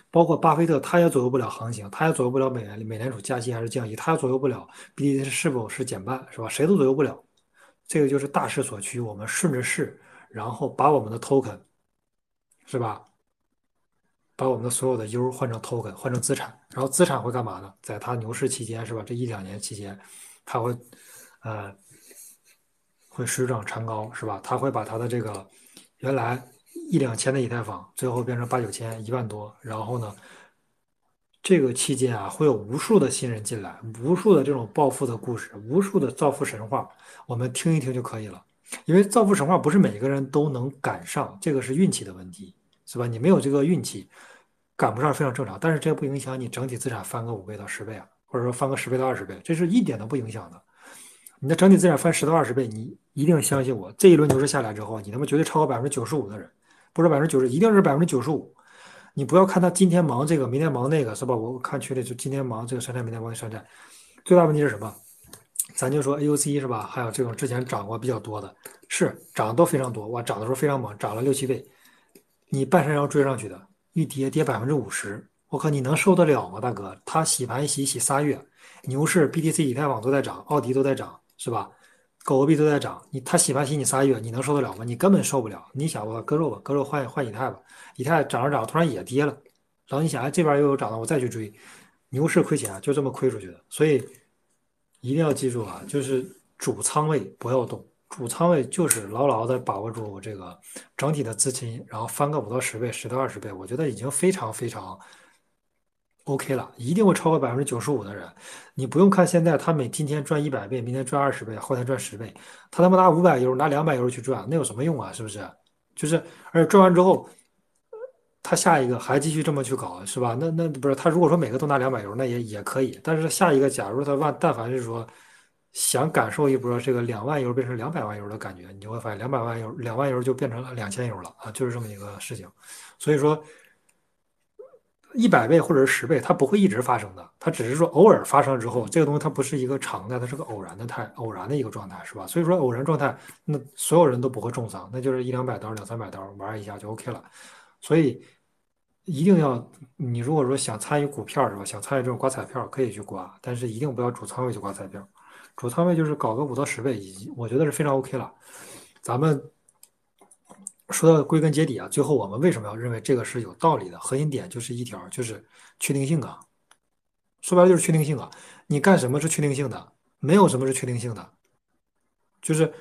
包括巴菲特他也左右不了行情，他也左右不了美联美联储加息还是降息，他也左右不了 BTC 是否是减半，是吧？谁都左右不了。这个就是大势所趋，我们顺着势。然后把我们的 token，是吧？把我们的所有的 U 换成 token，换成资产，然后资产会干嘛呢？在它牛市期间是吧？这一两年期间，它会呃会水涨船高是吧？它会把它的这个原来一两千的以太坊，最后变成八九千、一万多，然后呢？这个期间啊，会有无数的新人进来，无数的这种暴富的故事，无数的造富神话，我们听一听就可以了。因为造富神话不是每个人都能赶上，这个是运气的问题，是吧？你没有这个运气，赶不上非常正常。但是这不影响你整体资产翻个五倍到十倍啊，或者说翻个十倍到二十倍，这是一点都不影响的。你的整体资产翻十到二十倍，你一定相信我，这一轮牛市下来之后，你他妈绝对超过百分之九十五的人，不是百分之九十，一定是百分之九十五。你不要看他今天忙这个，明天忙那个，是吧？我看群里就今天忙这个山寨，明天忙那山寨。最大问题是什么？咱就说 AOC 是吧？还有这种之前涨过比较多的，是涨的都非常多，哇，涨的时候非常猛，涨了六七倍。你半山腰追上去的，一跌跌百分之五十，我靠，你能受得了吗，大哥？他洗盘洗洗仨月，牛市 BTC、以太坊都在涨，奥迪都在涨，是吧？狗狗币都在涨，你他洗盘洗你仨月，你能受得了吗？你根本受不了。你想吧，割肉吧，割肉换换以太吧，以太涨着涨，突然也跌了，然后你想，哎，这边又有涨了，我再去追，牛市亏钱就这么亏出去的。所以一定要记住啊，就是主仓位不要动，主仓位就是牢牢的把握住这个整体的资金，然后翻个五到十倍、十到二十倍，我觉得已经非常非常。OK 了，一定会超过百分之九十五的人。你不用看现在，他每今天赚一百倍，明天赚二十倍，后天赚十倍。他他妈拿五百油拿两百油去赚，那有什么用啊？是不是？就是，而且赚完之后，他下一个还继续这么去搞，是吧？那那不是他如果说每个都拿两百油那也也可以。但是下一个，假如他万但凡是说想感受一波这个两万油变成两百万油的感觉，你就会发现两百万油两万油就变成了两千油了啊，就是这么一个事情。所以说。一百倍或者是十倍，它不会一直发生的，它只是说偶尔发生之后，这个东西它不是一个常态，它是个偶然的态，偶然的一个状态，是吧？所以说偶然状态，那所有人都不会重仓，那就是一两百刀、两三百刀玩一下就 OK 了。所以一定要，你如果说想参与股票是吧？想参与这种刮彩票，可以去刮，但是一定不要主仓位去刮彩票，主仓位就是搞个五到十倍，已我觉得是非常 OK 了。咱们。说到归根结底啊，最后我们为什么要认为这个是有道理的？核心点就是一条，就是确定性啊。说白了就是确定性啊。你干什么是确定性的？没有什么是确定性的，就是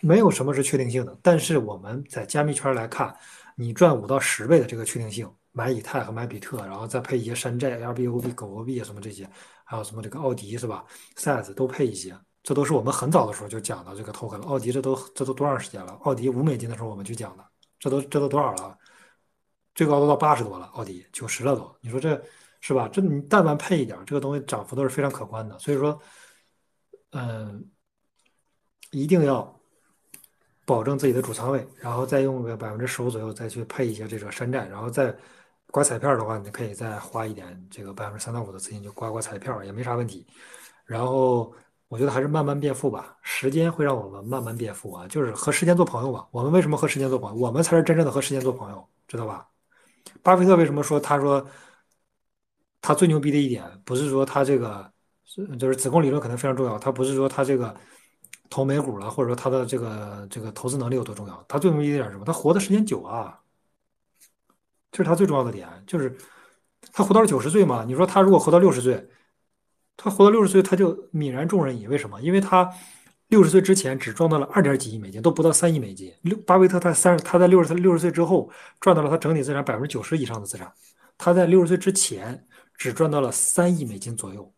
没有什么是确定性的。但是我们在加密圈来看，你赚五到十倍的这个确定性，买以太和买比特，然后再配一些山寨、LBOB、狗狗币啊什么这些，还有什么这个奥迪是吧 s a s 都配一些。这都是我们很早的时候就讲的这个 token 了。奥迪这都这都多长时间了？奥迪五美金的时候我们就讲的，这都这都多少了？最高都到八十多了，奥迪九十了都。你说这是吧？这你但凡配一点，这个东西涨幅都是非常可观的。所以说，嗯，一定要保证自己的主仓位，然后再用个百分之十五左右再去配一些这个山寨，然后再刮彩票的话，你可以再花一点这个百分之三到五的资金就刮刮彩票也没啥问题。然后。我觉得还是慢慢变富吧，时间会让我们慢慢变富啊，就是和时间做朋友吧。我们为什么和时间做朋友？我们才是真正的和时间做朋友，知道吧？巴菲特为什么说他说他最牛逼的一点，不是说他这个就是子贡理论可能非常重要，他不是说他这个投美股了，或者说他的这个这个投资能力有多重要，他最牛逼一点是什么？他活的时间久啊，这是他最重要的点，就是他活到了九十岁嘛。你说他如果活到六十岁？他活到六十岁，他就泯然众人矣。为什么？因为他六十岁之前只赚到了二点几亿美金，都不到三亿美金。六巴菲特他三他在六十岁六十岁之后赚到了他整体资产百分之九十以上的资产。他在六十岁之前只赚到了三亿美金左右，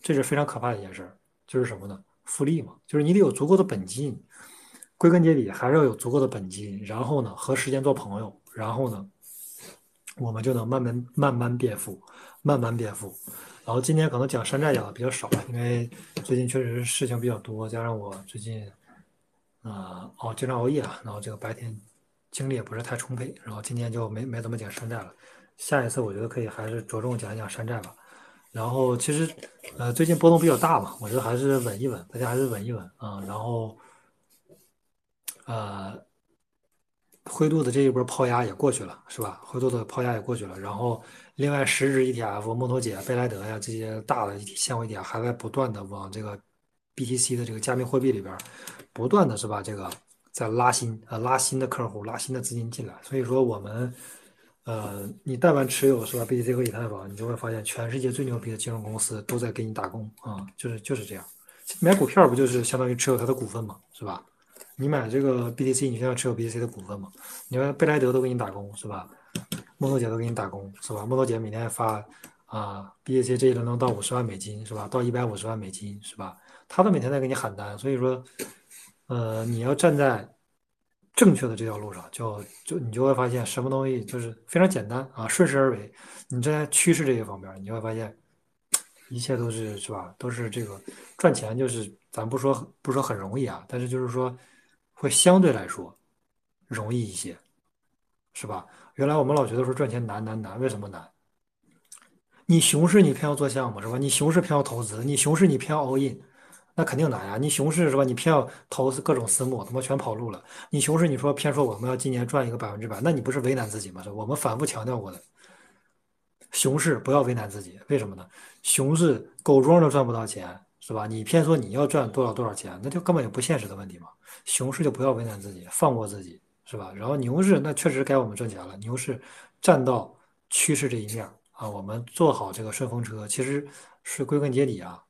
这是非常可怕的一件事。就是什么呢？复利嘛，就是你得有足够的本金。归根结底还是要有足够的本金，然后呢和时间做朋友，然后呢我们就能慢慢慢慢变富，慢慢变富。然后今天可能讲山寨讲的比较少，因为最近确实事情比较多，加上我最近啊哦经常熬夜啊，然后这个白天精力也不是太充沛，然后今天就没没怎么讲山寨了。下一次我觉得可以还是着重讲一讲山寨吧。然后其实呃最近波动比较大嘛，我觉得还是稳一稳，大家还是稳一稳啊。然后呃。灰度的这一波抛压也过去了，是吧？灰度的抛压也过去了，然后另外十只 ETF，木头姐、贝莱德呀这些大的现货 ETF 还在不断的往这个 BTC 的这个加密货币里边不断的是吧？这个在拉新，呃，拉新的客户，拉新的资金进来。所以说我们，呃，你但凡持有是吧，BTC 和以太坊，你就会发现全世界最牛逼的金融公司都在给你打工啊，就是就是这样。买股票不就是相当于持有它的股份嘛，是吧？你买这个 BTC，你现在持有 BTC 的股份嘛？你看贝莱德都给你打工是吧？木头姐都给你打工是吧？木头姐每天发啊，BTC 这一轮能到五十万美金是吧？到一百五十万美金是吧？他都每天在给你喊单，所以说，呃，你要站在。正确的这条路上，就就你就会发现什么东西就是非常简单啊，顺势而为。你站在趋势这一方面，你就会发现一切都是是吧？都是这个赚钱，就是咱不说不说很容易啊，但是就是说会相对来说容易一些，是吧？原来我们老觉得说赚钱难难难，为什么难？你熊市你偏要做项目是吧？你熊市偏要投资，你熊市你偏要 all in。那肯定难呀！你熊市是吧？你偏要投资各种私募，他妈全跑路了。你熊市你说偏说我们要今年赚一个百分之百，那你不是为难自己吗？我们反复强调过的，熊市不要为难自己。为什么呢？熊市狗庄都赚不到钱，是吧？你偏说你要赚多少多少钱，那就根本就不现实的问题嘛。熊市就不要为难自己，放过自己，是吧？然后牛市那确实该我们挣钱了。牛市站到趋势这一面啊，我们做好这个顺风车，其实是归根结底啊。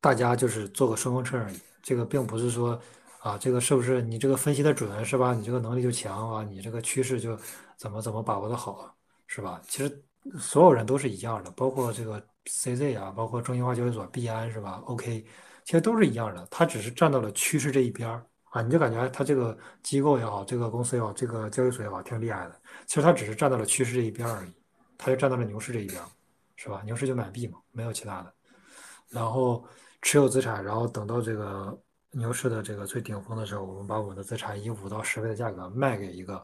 大家就是做个顺风车而已，这个并不是说啊，这个是不是你这个分析的准是吧？你这个能力就强啊，你这个趋势就怎么怎么把握的好是吧？其实所有人都是一样的，包括这个 CZ 啊，包括中心化交易所币安是吧？OK，其实都是一样的，他只是站到了趋势这一边儿啊，你就感觉他这个机构也好，这个公司也好，这个交易所也好，挺厉害的。其实他只是站到了趋势这一边而已，他就站到了牛市这一边，是吧？牛市就买币嘛，没有其他的，然后。持有资产，然后等到这个牛市的这个最顶峰的时候，我们把我们的资产以五到十倍的价格卖给一个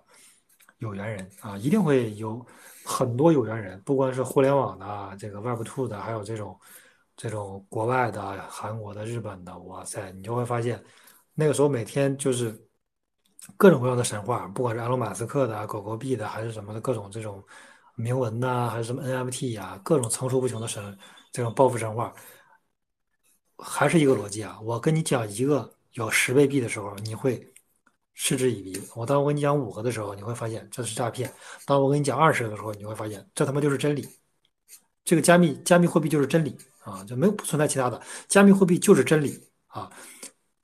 有缘人啊，一定会有很多有缘人，不光是互联网的这个 Web Two 的，还有这种这种国外的、韩国的、日本的，哇塞，你就会发现那个时候每天就是各种各样的神话，不管是埃隆·马斯克的、狗狗币的，还是什么的各种这种铭文呐，还是什么 NFT 呀，各种层出不穷的神这种暴富神话。还是一个逻辑啊！我跟你讲一个有十倍币的时候，你会嗤之以鼻；我当我跟你讲五个的时候，你会发现这是诈骗；当我跟你讲二十个的时候，你会发现这他妈就是真理。这个加密加密货币就是真理啊，就没有不存在其他的，加密货币就是真理啊！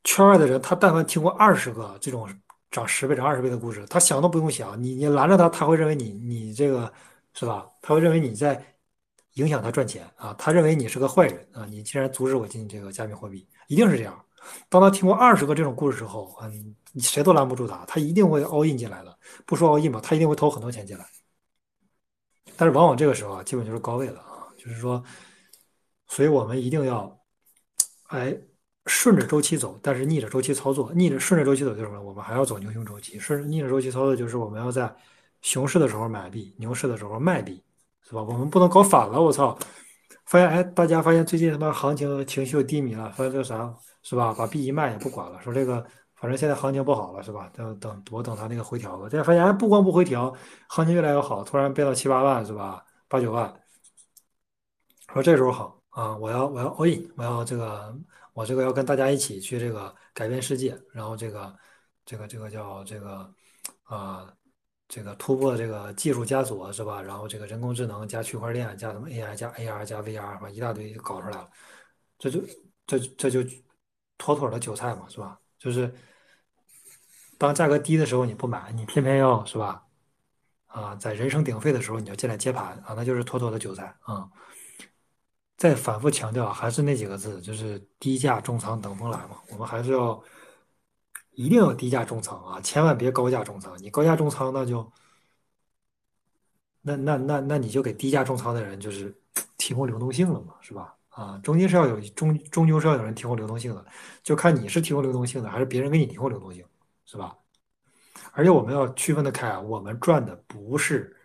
圈外的人，他但凡听过二十个这种涨十倍、涨二十倍的故事，他想都不用想，你你拦着他，他会认为你你这个是吧？他会认为你在。影响他赚钱啊！他认为你是个坏人啊！你竟然阻止我进这个加密货币，一定是这样。当他听过二十个这种故事之后，嗯，你谁都拦不住他，他一定会 all in 进来的。不说 all in 吧，他一定会投很多钱进来。但是往往这个时候啊，基本就是高位了啊，就是说，所以我们一定要，哎，顺着周期走，但是逆着周期操作。逆着顺着周期走就是什么？我们还要走牛熊周期。顺逆着周期操作就是我们要在熊市的时候买币，牛市的时候卖币。是吧？我们不能搞反了，我操！发现哎，大家发现最近他妈行情情绪又低迷了，发现这啥是吧？把币一卖也不管了，说这个反正现在行情不好了，是吧？等等，我等它那个回调吧。现在发现哎，不光不回调，行情越来越好，突然变到七八万是吧？八九万，说这时候好啊！我要我要 all in，我要这个我这个要跟大家一起去这个改变世界，然后这个这个这个叫这个啊。这个突破这个技术枷锁是吧？然后这个人工智能加区块链加什么 AI 加 AR 加 VR 是吧？一大堆搞出来了，这就这这就妥妥的韭菜嘛是吧？就是当价格低的时候你不买，你偏偏要是吧？啊，在人声鼎沸的时候你要进来接盘啊，那就是妥妥的韭菜啊！再反复强调还是那几个字，就是低价重仓等风来嘛，我们还是要。一定要低价重仓啊，千万别高价重仓。你高价重仓，那就那那那那你就给低价重仓的人就是 提供流动性了嘛，是吧？啊，中间是要有终终究是要有人提供流动性的，就看你是提供流动性的，还是别人给你提供流动性，是吧？而且我们要区分的开啊，我们赚的不是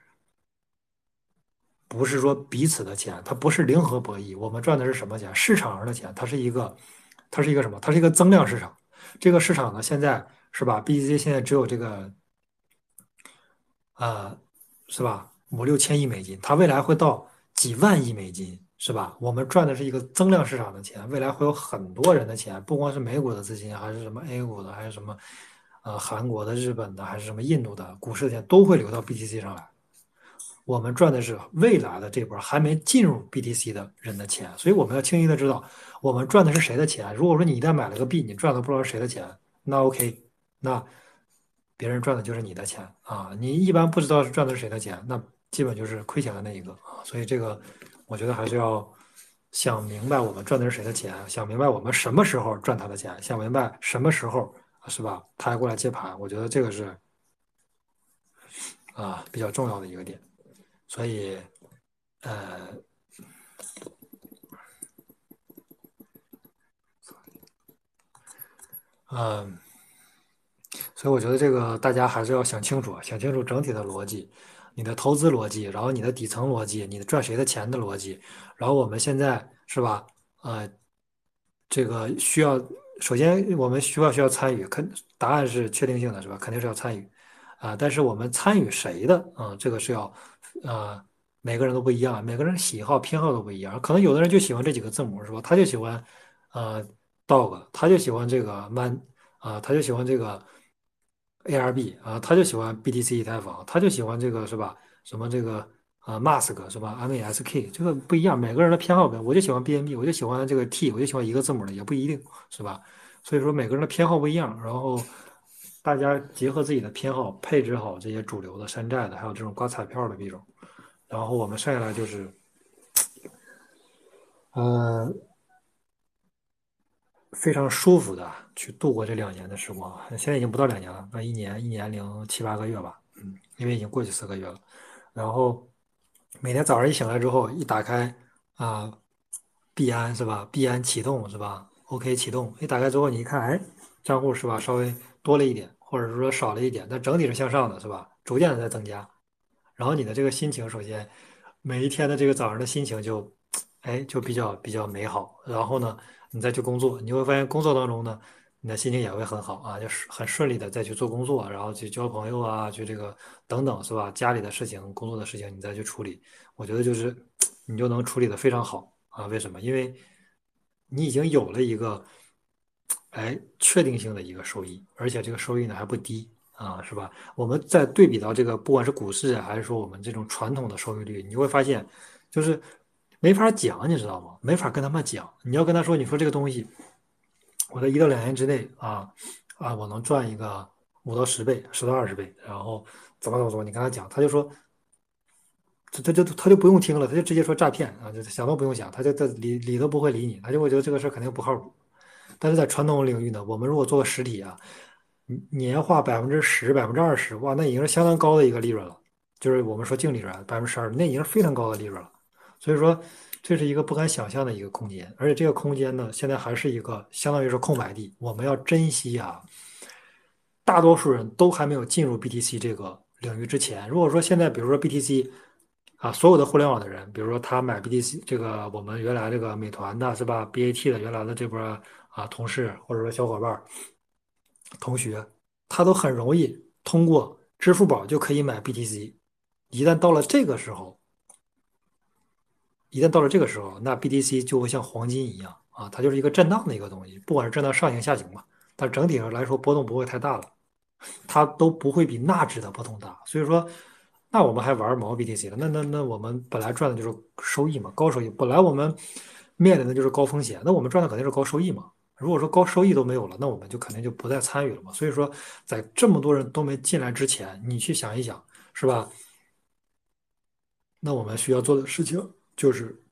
不是说彼此的钱，它不是零和博弈，我们赚的是什么钱？市场上的钱，它是一个它是一个什么？它是一个增量市场。这个市场呢，现在是吧？BTC 现在只有这个，呃，是吧？五六千亿美金，它未来会到几万亿美金，是吧？我们赚的是一个增量市场的钱，未来会有很多人的钱，不光是美股的资金，还是什么 A 股的，还是什么呃韩国的、日本的还是什么印度的股市的钱都会流到 BTC 上来。我们赚的是未来的这波还没进入 BTC 的人的钱，所以我们要清晰的知道我们赚的是谁的钱。如果说你一旦买了个币，你赚的不知道是谁的钱，那 OK，那别人赚的就是你的钱啊。你一般不知道是赚的是谁的钱，那基本就是亏钱的那一个啊。所以这个我觉得还是要想明白我们赚的是谁的钱，想明白我们什么时候赚他的钱，想明白什么时候是吧？他还过来接盘，我觉得这个是啊比较重要的一个点。所以，呃，嗯，所以我觉得这个大家还是要想清楚，想清楚整体的逻辑，你的投资逻辑，然后你的底层逻辑，你赚谁的钱的逻辑，然后我们现在是吧？呃，这个需要首先我们需要需要参与，肯答案是确定性的，是吧？肯定是要参与啊，但是我们参与谁的啊？这个是要。呃，每个人都不一样，每个人喜好偏好都不一样。可能有的人就喜欢这几个字母，是吧？他就喜欢呃 dog，他就喜欢这个 man 啊，他就喜欢这个 ARB 啊，他就喜欢 BTC 以太坊，他就喜欢这个是吧？什么这个啊 mask 是吧？MASK 这个不一样，每个人的偏好不一样。我就喜欢 BNB，我就喜欢这个 T，我就喜欢一个字母的，也不一定是吧？所以说每个人的偏好不一样，然后。大家结合自己的偏好，配置好这些主流的山寨的，还有这种刮彩票的币种，然后我们剩下来就是，呃，非常舒服的去度过这两年的时光。现在已经不到两年了，那一年一年零七八个月吧，嗯，因为已经过去四个月了。然后每天早上一醒来之后，一打开啊，币安是吧？币安启动是吧？OK 启动，一打开之后你一看，哎，账户是吧？稍微多了一点。或者是说少了一点，但整体是向上的，是吧？逐渐的在增加，然后你的这个心情，首先每一天的这个早上的心情就，哎，就比较比较美好。然后呢，你再去工作，你会发现工作当中呢，你的心情也会很好啊，就是很顺利的再去做工作，然后去交朋友啊，去这个等等，是吧？家里的事情、工作的事情，你再去处理，我觉得就是你就能处理的非常好啊。为什么？因为你已经有了一个。哎，确定性的一个收益，而且这个收益呢还不低啊，是吧？我们再对比到这个，不管是股市还是说我们这种传统的收益率，你会发现，就是没法讲，你知道吗？没法跟他们讲。你要跟他说，你说这个东西，我在一到两年之内啊啊，我能赚一个五到十倍、十到二十倍，然后怎么怎么怎么，你跟他讲，他就说，他他就他就不用听了，他就直接说诈骗啊，就想都不用想，他就他理理都不会理你，他就会觉得这个事儿肯定不靠谱。但是在传统领域呢，我们如果做个实体啊，年化百分之十、百分之二十，哇，那已经是相当高的一个利润了。就是我们说净利润百分之十二，那已经是非常高的利润了。所以说，这是一个不敢想象的一个空间。而且这个空间呢，现在还是一个相当于是空白地，我们要珍惜啊。大多数人都还没有进入 BTC 这个领域之前，如果说现在，比如说 BTC 啊，所有的互联网的人，比如说他买 BTC 这个我们原来这个美团的是吧？BAT 的原来的这波。啊，同事或者说小伙伴、同学，他都很容易通过支付宝就可以买 BTC。一旦到了这个时候，一旦到了这个时候，那 BTC 就会像黄金一样啊，它就是一个震荡的一个东西，不管是震荡上行下行吧，但整体上来说波动不会太大了，它都不会比纳指的波动大。所以说，那我们还玩毛 BTC 了？那那那我们本来赚的就是收益嘛，高收益。本来我们面临的就是高风险，那我们赚的肯定是高收益嘛。如果说高收益都没有了，那我们就肯定就不再参与了嘛。所以说，在这么多人都没进来之前，你去想一想，是吧？那我们需要做的事情就是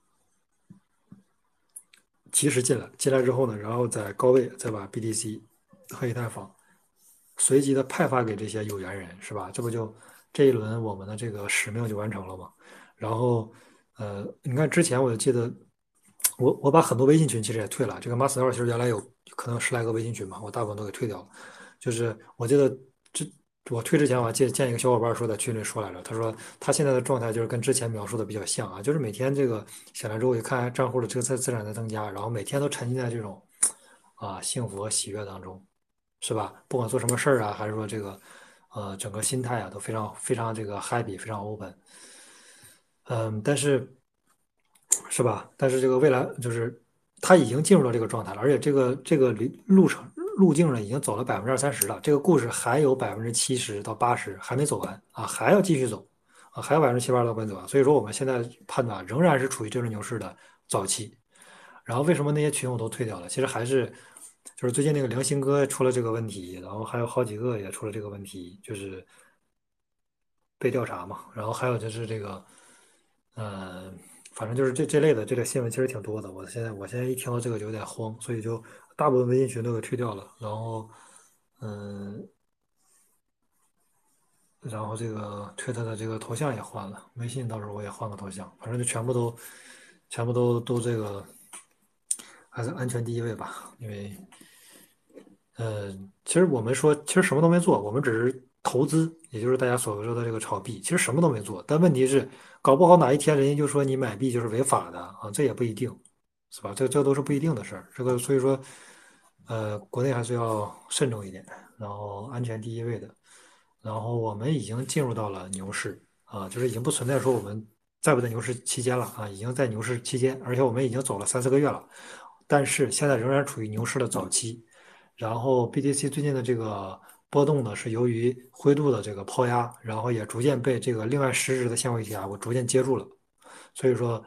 及时进来，进来之后呢，然后在高位再把 BTC 和以太坊随机的派发给这些有缘人，是吧？这不就这一轮我们的这个使命就完成了吗？然后，呃，你看之前我就记得。我我把很多微信群其实也退了，这个 Master 其实原来有可能十来个微信群嘛，我大部分都给退掉了。就是我记得这我退之前，我还见见一个小伙伴说在群里说来着，他说他现在的状态就是跟之前描述的比较像啊，就是每天这个醒来之后一看账户的这个资资产在增加，然后每天都沉浸在这种啊幸福和喜悦当中，是吧？不管做什么事儿啊，还是说这个呃整个心态啊都非常非常这个 happy，非常 open。嗯，但是。是吧？但是这个未来就是他已经进入了这个状态了，而且这个这个路程路径呢已经走了百分之二三十了，这个故事还有百分之七十到八十还没走完啊，还要继续走啊，还有百分之七八十到没走完。所以说我们现在判断仍然是处于这轮牛市的早期。然后为什么那些群我都退掉了？其实还是就是最近那个良心哥出了这个问题，然后还有好几个也出了这个问题，就是被调查嘛。然后还有就是这个，嗯。反正就是这这类的这个新闻其实挺多的，我现在我现在一听到这个就有点慌，所以就大部分微信群都给退掉了，然后嗯，然后这个推特的这个头像也换了，微信到时候我也换个头像，反正就全部都全部都都这个还是安全第一位吧，因为嗯，其实我们说其实什么都没做，我们只是。投资，也就是大家所说的这个炒币，其实什么都没做。但问题是，搞不好哪一天人家就说你买币就是违法的啊，这也不一定，是吧？这这都是不一定的事儿。这个所以说，呃，国内还是要慎重一点，然后安全第一位的。然后我们已经进入到了牛市啊，就是已经不存在说我们在不在牛市期间了啊，已经在牛市期间，而且我们已经走了三四个月了，但是现在仍然处于牛市的早期。然后 BTC 最近的这个。波动呢，是由于灰度的这个抛压，然后也逐渐被这个另外十只的现货 ETF 我逐渐接住了。所以说，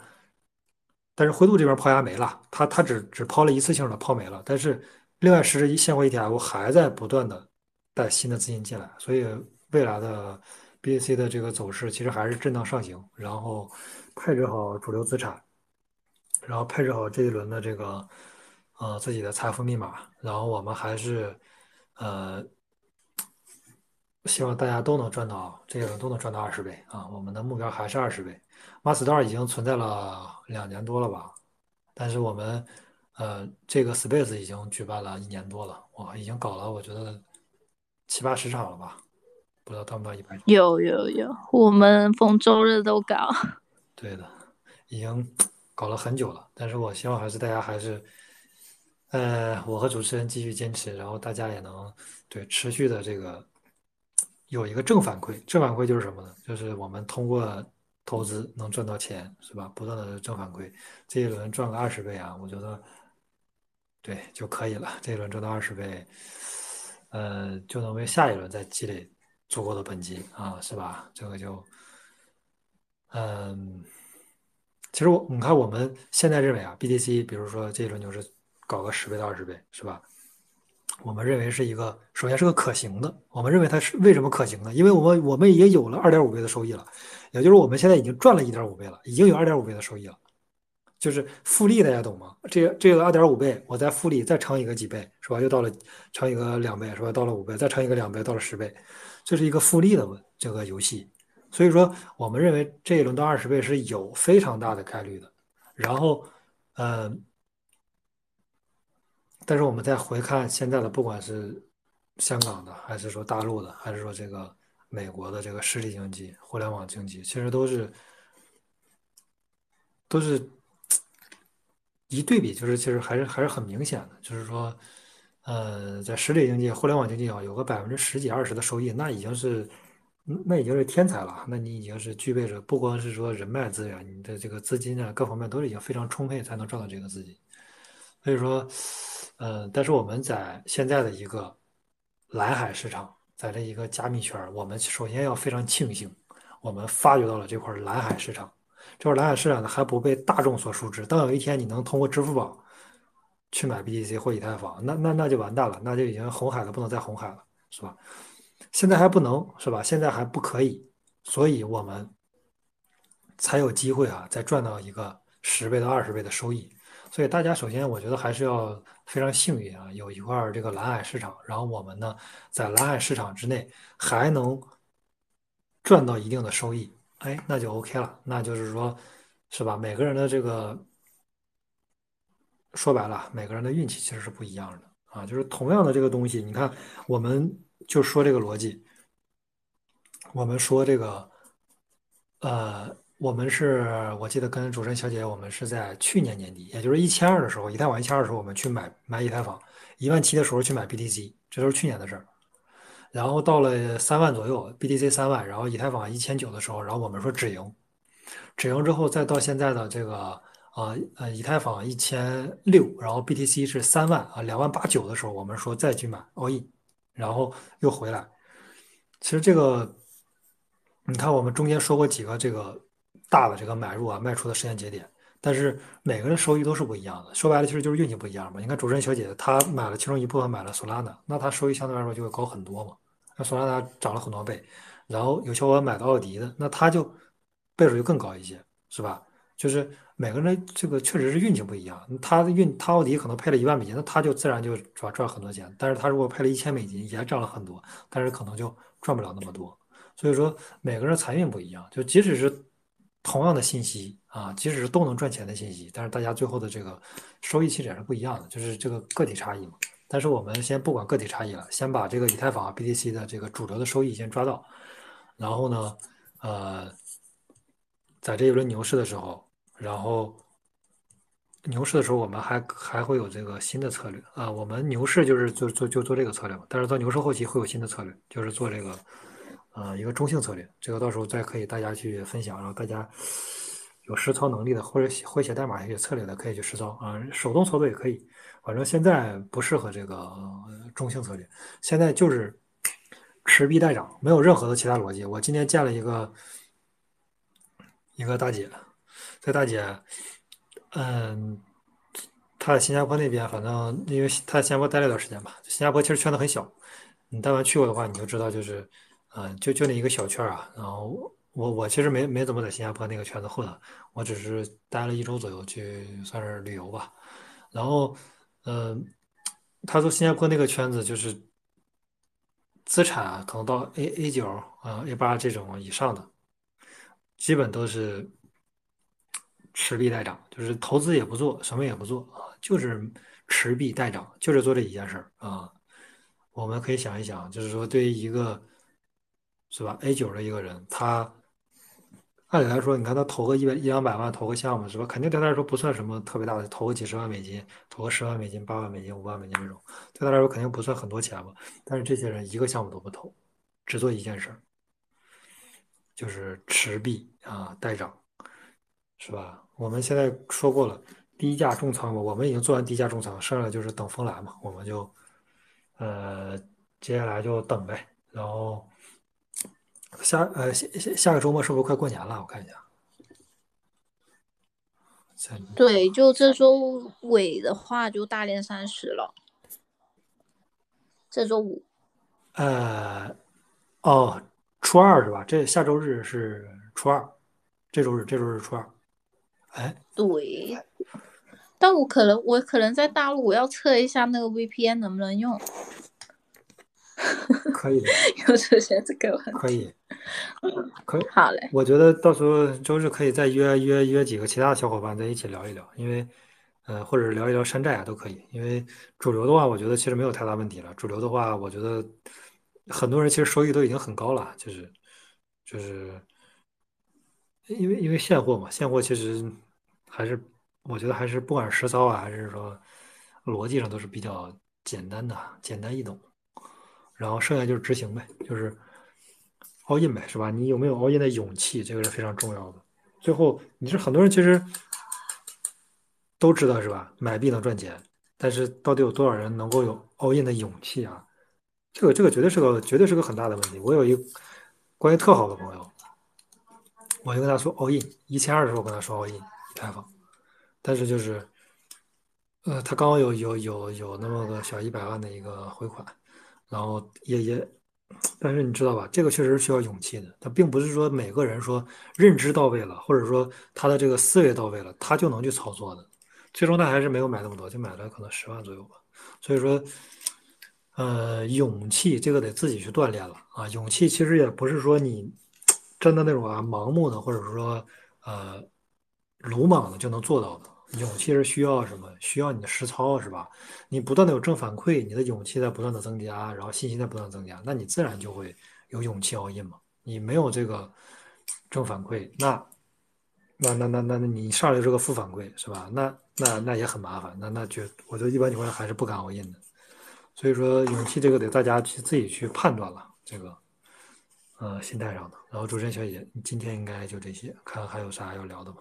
但是灰度这边抛压没了，它它只只抛了一次性的抛没了，但是另外十只现货 ETF 还在不断的带新的资金进来，所以未来的 BAC 的这个走势其实还是震荡上行。然后配置好主流资产，然后配置好这一轮的这个呃自己的财富密码，然后我们还是呃。希望大家都能赚到这个，都能赚到二十倍啊！我们的目标还是二十倍。Master 已经存在了两年多了吧？但是我们，呃，这个 Space 已经举办了一年多了，哇，已经搞了，我觉得七八十场了吧？不知道到不到一百场？有有有，我们逢周日都搞。对的，已经搞了很久了。但是我希望还是大家还是，呃，我和主持人继续坚持，然后大家也能对持续的这个。有一个正反馈，正反馈就是什么呢？就是我们通过投资能赚到钱，是吧？不断的正反馈，这一轮赚个二十倍啊，我觉得对就可以了。这一轮赚到二十倍，呃，就能为下一轮再积累足够的本金啊，是吧？这个就，嗯，其实我你看，我们现在认为啊，BTC，比如说这一轮就是搞个十倍到二十倍，是吧？我们认为是一个，首先是个可行的。我们认为它是为什么可行呢？因为我们我们也有了二点五倍的收益了，也就是我们现在已经赚了一点五倍了，已经有二点五倍的收益了。就是复利，大家懂吗？这个这个二点五倍，我再复利再乘一个几倍，是吧？又到了乘一个两倍，是吧？到了五倍，再乘一个两倍，到了十倍，这是一个复利的这个游戏。所以说，我们认为这一轮到二十倍是有非常大的概率的。然后，嗯。但是我们再回看现在的，不管是香港的，还是说大陆的，还是说这个美国的这个实体经济、互联网经济，其实都是都是一对比，就是其实还是还是很明显的，就是说，呃，在实体经济、互联网经济啊，有个百分之十几二十的收益，那已经是那已经是天才了，那你已经是具备着不光是说人脉资源，你的这个资金啊，各方面都是已经非常充沛，才能赚到这个资金，所以说。嗯，但是我们在现在的一个蓝海市场，在这一个加密圈我们首先要非常庆幸，我们发掘到了这块蓝海市场。这块蓝海市场呢还不被大众所熟知。当有一天你能通过支付宝去买 BTC 或以太坊，那那那就完蛋了，那就已经红海了，不能再红海了，是吧？现在还不能，是吧？现在还不可以，所以我们才有机会啊，再赚到一个十倍到二十倍的收益。所以大家首先，我觉得还是要非常幸运啊，有一块这个蓝海市场，然后我们呢在蓝海市场之内还能赚到一定的收益，哎，那就 OK 了。那就是说，是吧？每个人的这个说白了，每个人的运气其实是不一样的啊。就是同样的这个东西，你看，我们就说这个逻辑，我们说这个，呃。我们是我记得跟主持人小姐，我们是在去年年底，也就是一千二的时候，以太坊一千二的时候，我们去买买以太坊，一万七的时候去买 BTC，这都是去年的事儿。然后到了三万左右，BTC 三万，然后以太坊一千九的时候，然后我们说止盈，止盈之后再到现在的这个啊，呃，以太坊一千六，然后 BTC 是三万啊，两万八九的时候，我们说再去买 all in，然后又回来。其实这个，你看我们中间说过几个这个大的这个买入啊卖出的时间节点，但是每个人收益都是不一样的。说白了，其实就是运气不一样嘛。你看主持人小姐姐她买了其中一部分买了索拉纳，那她收益相对来说就会高很多嘛。那索拉纳涨了很多倍，然后有小伙伴买个奥迪的，那他就倍数就更高一些，是吧？就是每个人这个确实是运气不一样，他的运他奥迪可能配了一万美金，那他就自然就赚赚很多钱。但是他如果配了一千美金，也涨了很多，但是可能就赚不了那么多。所以说每个人财运不一样，就即使是同样的信息啊，即使是都能赚钱的信息，但是大家最后的这个收益其实也是不一样的，就是这个个体差异嘛。但是我们先不管个体差异了，先把这个以太坊 BTC 的这个主流的收益先抓到，然后呢，呃，在这一轮牛市的时候。然后牛市的时候，我们还还会有这个新的策略啊。我们牛市就是做做就做这个策略嘛。但是到牛市后期会有新的策略，就是做这个呃一个中性策略。这个到时候再可以大家去分享，然后大家有实操能力的或者会写代码写策略的可以去实操啊。手动操作也可以，反正现在不适合这个中性策略。现在就是持币待涨，没有任何的其他逻辑。我今天见了一个一个大姐。这大姐，嗯，她在新加坡那边，反正因为她在新加坡待了一段时间吧。新加坡其实圈子很小，你但凡去过的话，你就知道，就是，嗯，就就那一个小圈啊。然后我我其实没没怎么在新加坡那个圈子混，我只是待了一周左右去算是旅游吧。然后，嗯，他说新加坡那个圈子就是资产可能到 A A 九啊 A 八这种以上的，基本都是。持币待涨，就是投资也不做，什么也不做啊，就是持币待涨，就是做这一件事儿啊。我们可以想一想，就是说对于一个是吧 A 九的一个人，他按理来说，你看他投个一百一两百万投个项目是吧，肯定对他来说不算什么特别大的，投个几十万美金，投个十万美金、八万美金、五万美金这种，对他来说肯定不算很多钱吧。但是这些人一个项目都不投，只做一件事儿，就是持币啊待涨，是吧？我们现在说过了，低价重仓嘛，我们已经做完低价重仓，剩下就是等风来嘛，我们就，呃，接下来就等呗。然后下呃下下下个周末是不是快过年了？我看一下。对，就这周尾的话就大年三十了，这周五。呃，哦，初二是吧？这下周日是初二，这周日这周日初二。哎，对，但我可能我可能在大陆，我要测一下那个 VPN 能不能用。可以的，又出现这个问题。可以，可以。好嘞，我觉得到时候周日可以再约约约几个其他的小伙伴在一起聊一聊，因为，呃，或者聊一聊山寨啊都可以。因为主流的话，我觉得其实没有太大问题了。主流的话，我觉得很多人其实收益都已经很高了，就是就是。因为因为现货嘛，现货其实还是我觉得还是不管实操啊，还是说逻辑上都是比较简单的，简单易懂。然后剩下就是执行呗，就是 all in 呗，是吧？你有没有 all in 的勇气，这个是非常重要的。最后，你是很多人其实都知道是吧？买币能赚钱，但是到底有多少人能够有 all in 的勇气啊？这个这个绝对是个绝对是个很大的问题。我有一关系特好的朋友。我就跟他说 all in 一千二的时候，跟他说 all in 以太坊，但是就是，呃，他刚刚有有有有那么个小一百万的一个回款，然后也也，但是你知道吧，这个确实需要勇气的。他并不是说每个人说认知到位了，或者说他的这个思维到位了，他就能去操作的。最终他还是没有买那么多，就买了可能十万左右吧。所以说，呃，勇气这个得自己去锻炼了啊。勇气其实也不是说你。真的那种啊，盲目的或者说呃鲁莽的就能做到的勇气是需要什么？需要你的实操是吧？你不断的有正反馈，你的勇气在不断的增加，然后信心在不断增加，那你自然就会有勇气 all in 嘛。你没有这个正反馈，那那那那那那你上来这个负反馈是吧？那那那也很麻烦，那那就我觉得一般情况下还是不敢 all in 的。所以说勇气这个得大家去自己去判断了这个。呃，心态上的。然后主持人小姐姐，你今天应该就这些，看还有啥要聊的吗？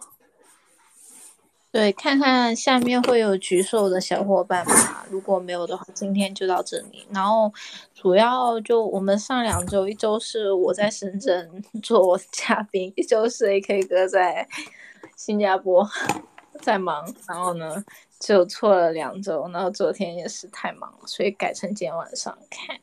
对，看看下面会有举手的小伙伴吗？如果没有的话，今天就到这里。然后主要就我们上两周，一周是我在深圳做嘉宾，一周是 AK 哥在新加坡在忙。然后呢，就错了两周。然后昨天也是太忙了，所以改成今天晚上开。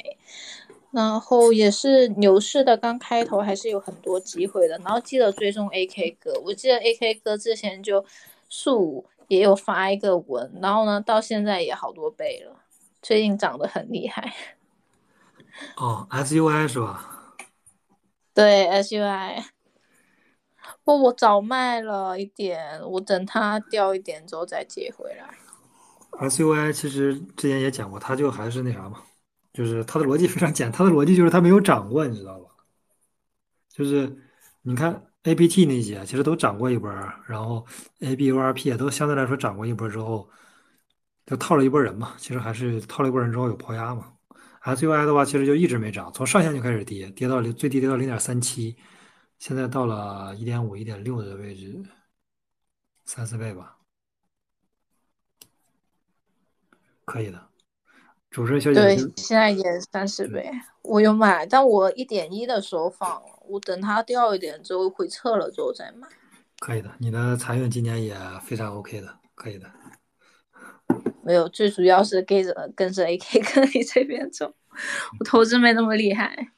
然后也是牛市的刚开头，还是有很多机会的。然后记得追踪 AK 哥，我记得 AK 哥之前就。树也有发一个文，然后呢，到现在也好多倍了，最近涨得很厉害。哦，SUI 是吧？对，SUI。不，我早卖了一点，我等它掉一点之后再接回来。SUI 其实之前也讲过，它就还是那啥嘛，就是它的逻辑非常简单，它的逻辑就是它没有涨过，你知道吧？就是你看。A B T 那些其实都涨过一波，然后 A B U R P 也都相对来说涨过一波之后，就套了一波人嘛。其实还是套了一波人之后有抛压嘛。S U I 的话，其实就一直没涨，从上限就开始跌，跌到零最低跌到零点三七，现在到了一点五、一点六的位置，三四倍吧，可以的。主持人小姐对，现在也三十倍，我有买，但我一点一的时候放。我等它掉一点之后回撤了之后再买，可以的。你的财运今年也非常 OK 的，可以的。没有，最主要是跟着跟着 AK 跟你这边走，我投资没那么厉害。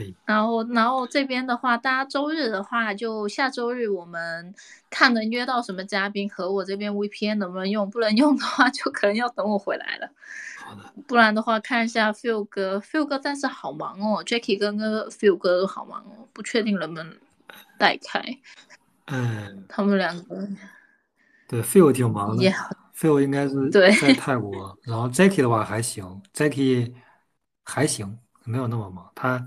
可以。然后，然后这边的话，大家周日的话，就下周日我们看能约到什么嘉宾和我这边 VPN 能不能用，不能用的话，就可能要等我回来了。好的不然的话，看一下 Phil 哥，Phil 哥暂时好忙哦，Jackie 哥跟 Phil 哥都好忙哦，不确定能不能带开。嗯，他们两个。对，Phil 挺忙的，Phil 应该是 在泰国。然后 Jackie 的话还行，Jackie 还行，没有那么忙，他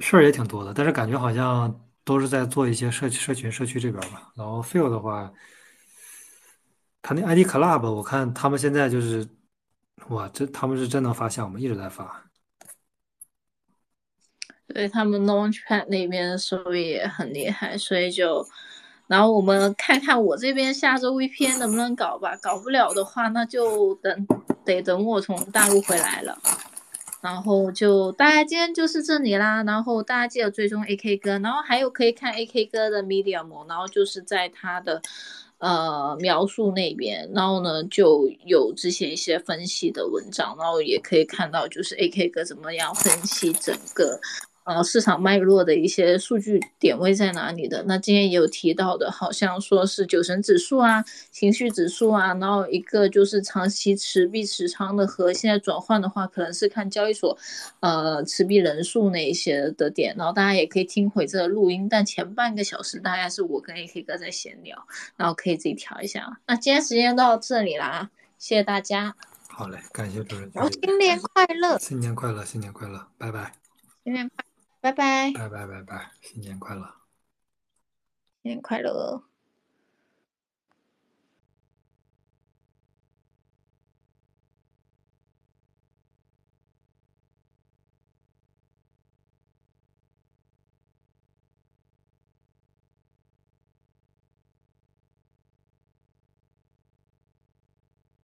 事儿也挺多的，但是感觉好像都是在做一些社社群社区这边吧。然后 Phil 的话。他那 ID Club，我看他们现在就是，哇，这他们是真能发项目，一直在发。对他们 Launchpad 那边收益也很厉害，所以就，然后我们看看我这边下周 VPN 能不能搞吧，搞不了的话，那就等得等我从大陆回来了。然后就大家今天就是这里啦，然后大家记得追踪 AK 哥，然后还有可以看 AK 哥的 Medium，然后就是在他的。呃，描述那边，然后呢，就有之前一些分析的文章，然后也可以看到，就是 AK 哥怎么样分析整个。呃，市场脉络的一些数据点位在哪里的？那今天也有提到的，好像说是九神指数啊、情绪指数啊，然后一个就是长期持币持仓的和现在转换的话，可能是看交易所，呃，持币人数那一些的点。然后大家也可以听回这个录音，但前半个小时大概是我跟 AK 哥在闲聊，然后可以自己调一下。那今天时间到这里啦，谢谢大家。好嘞，感谢主任。新年快乐！新年快乐，新年快乐，拜拜。新年快。拜拜，拜拜拜拜，新年快乐，新年快乐。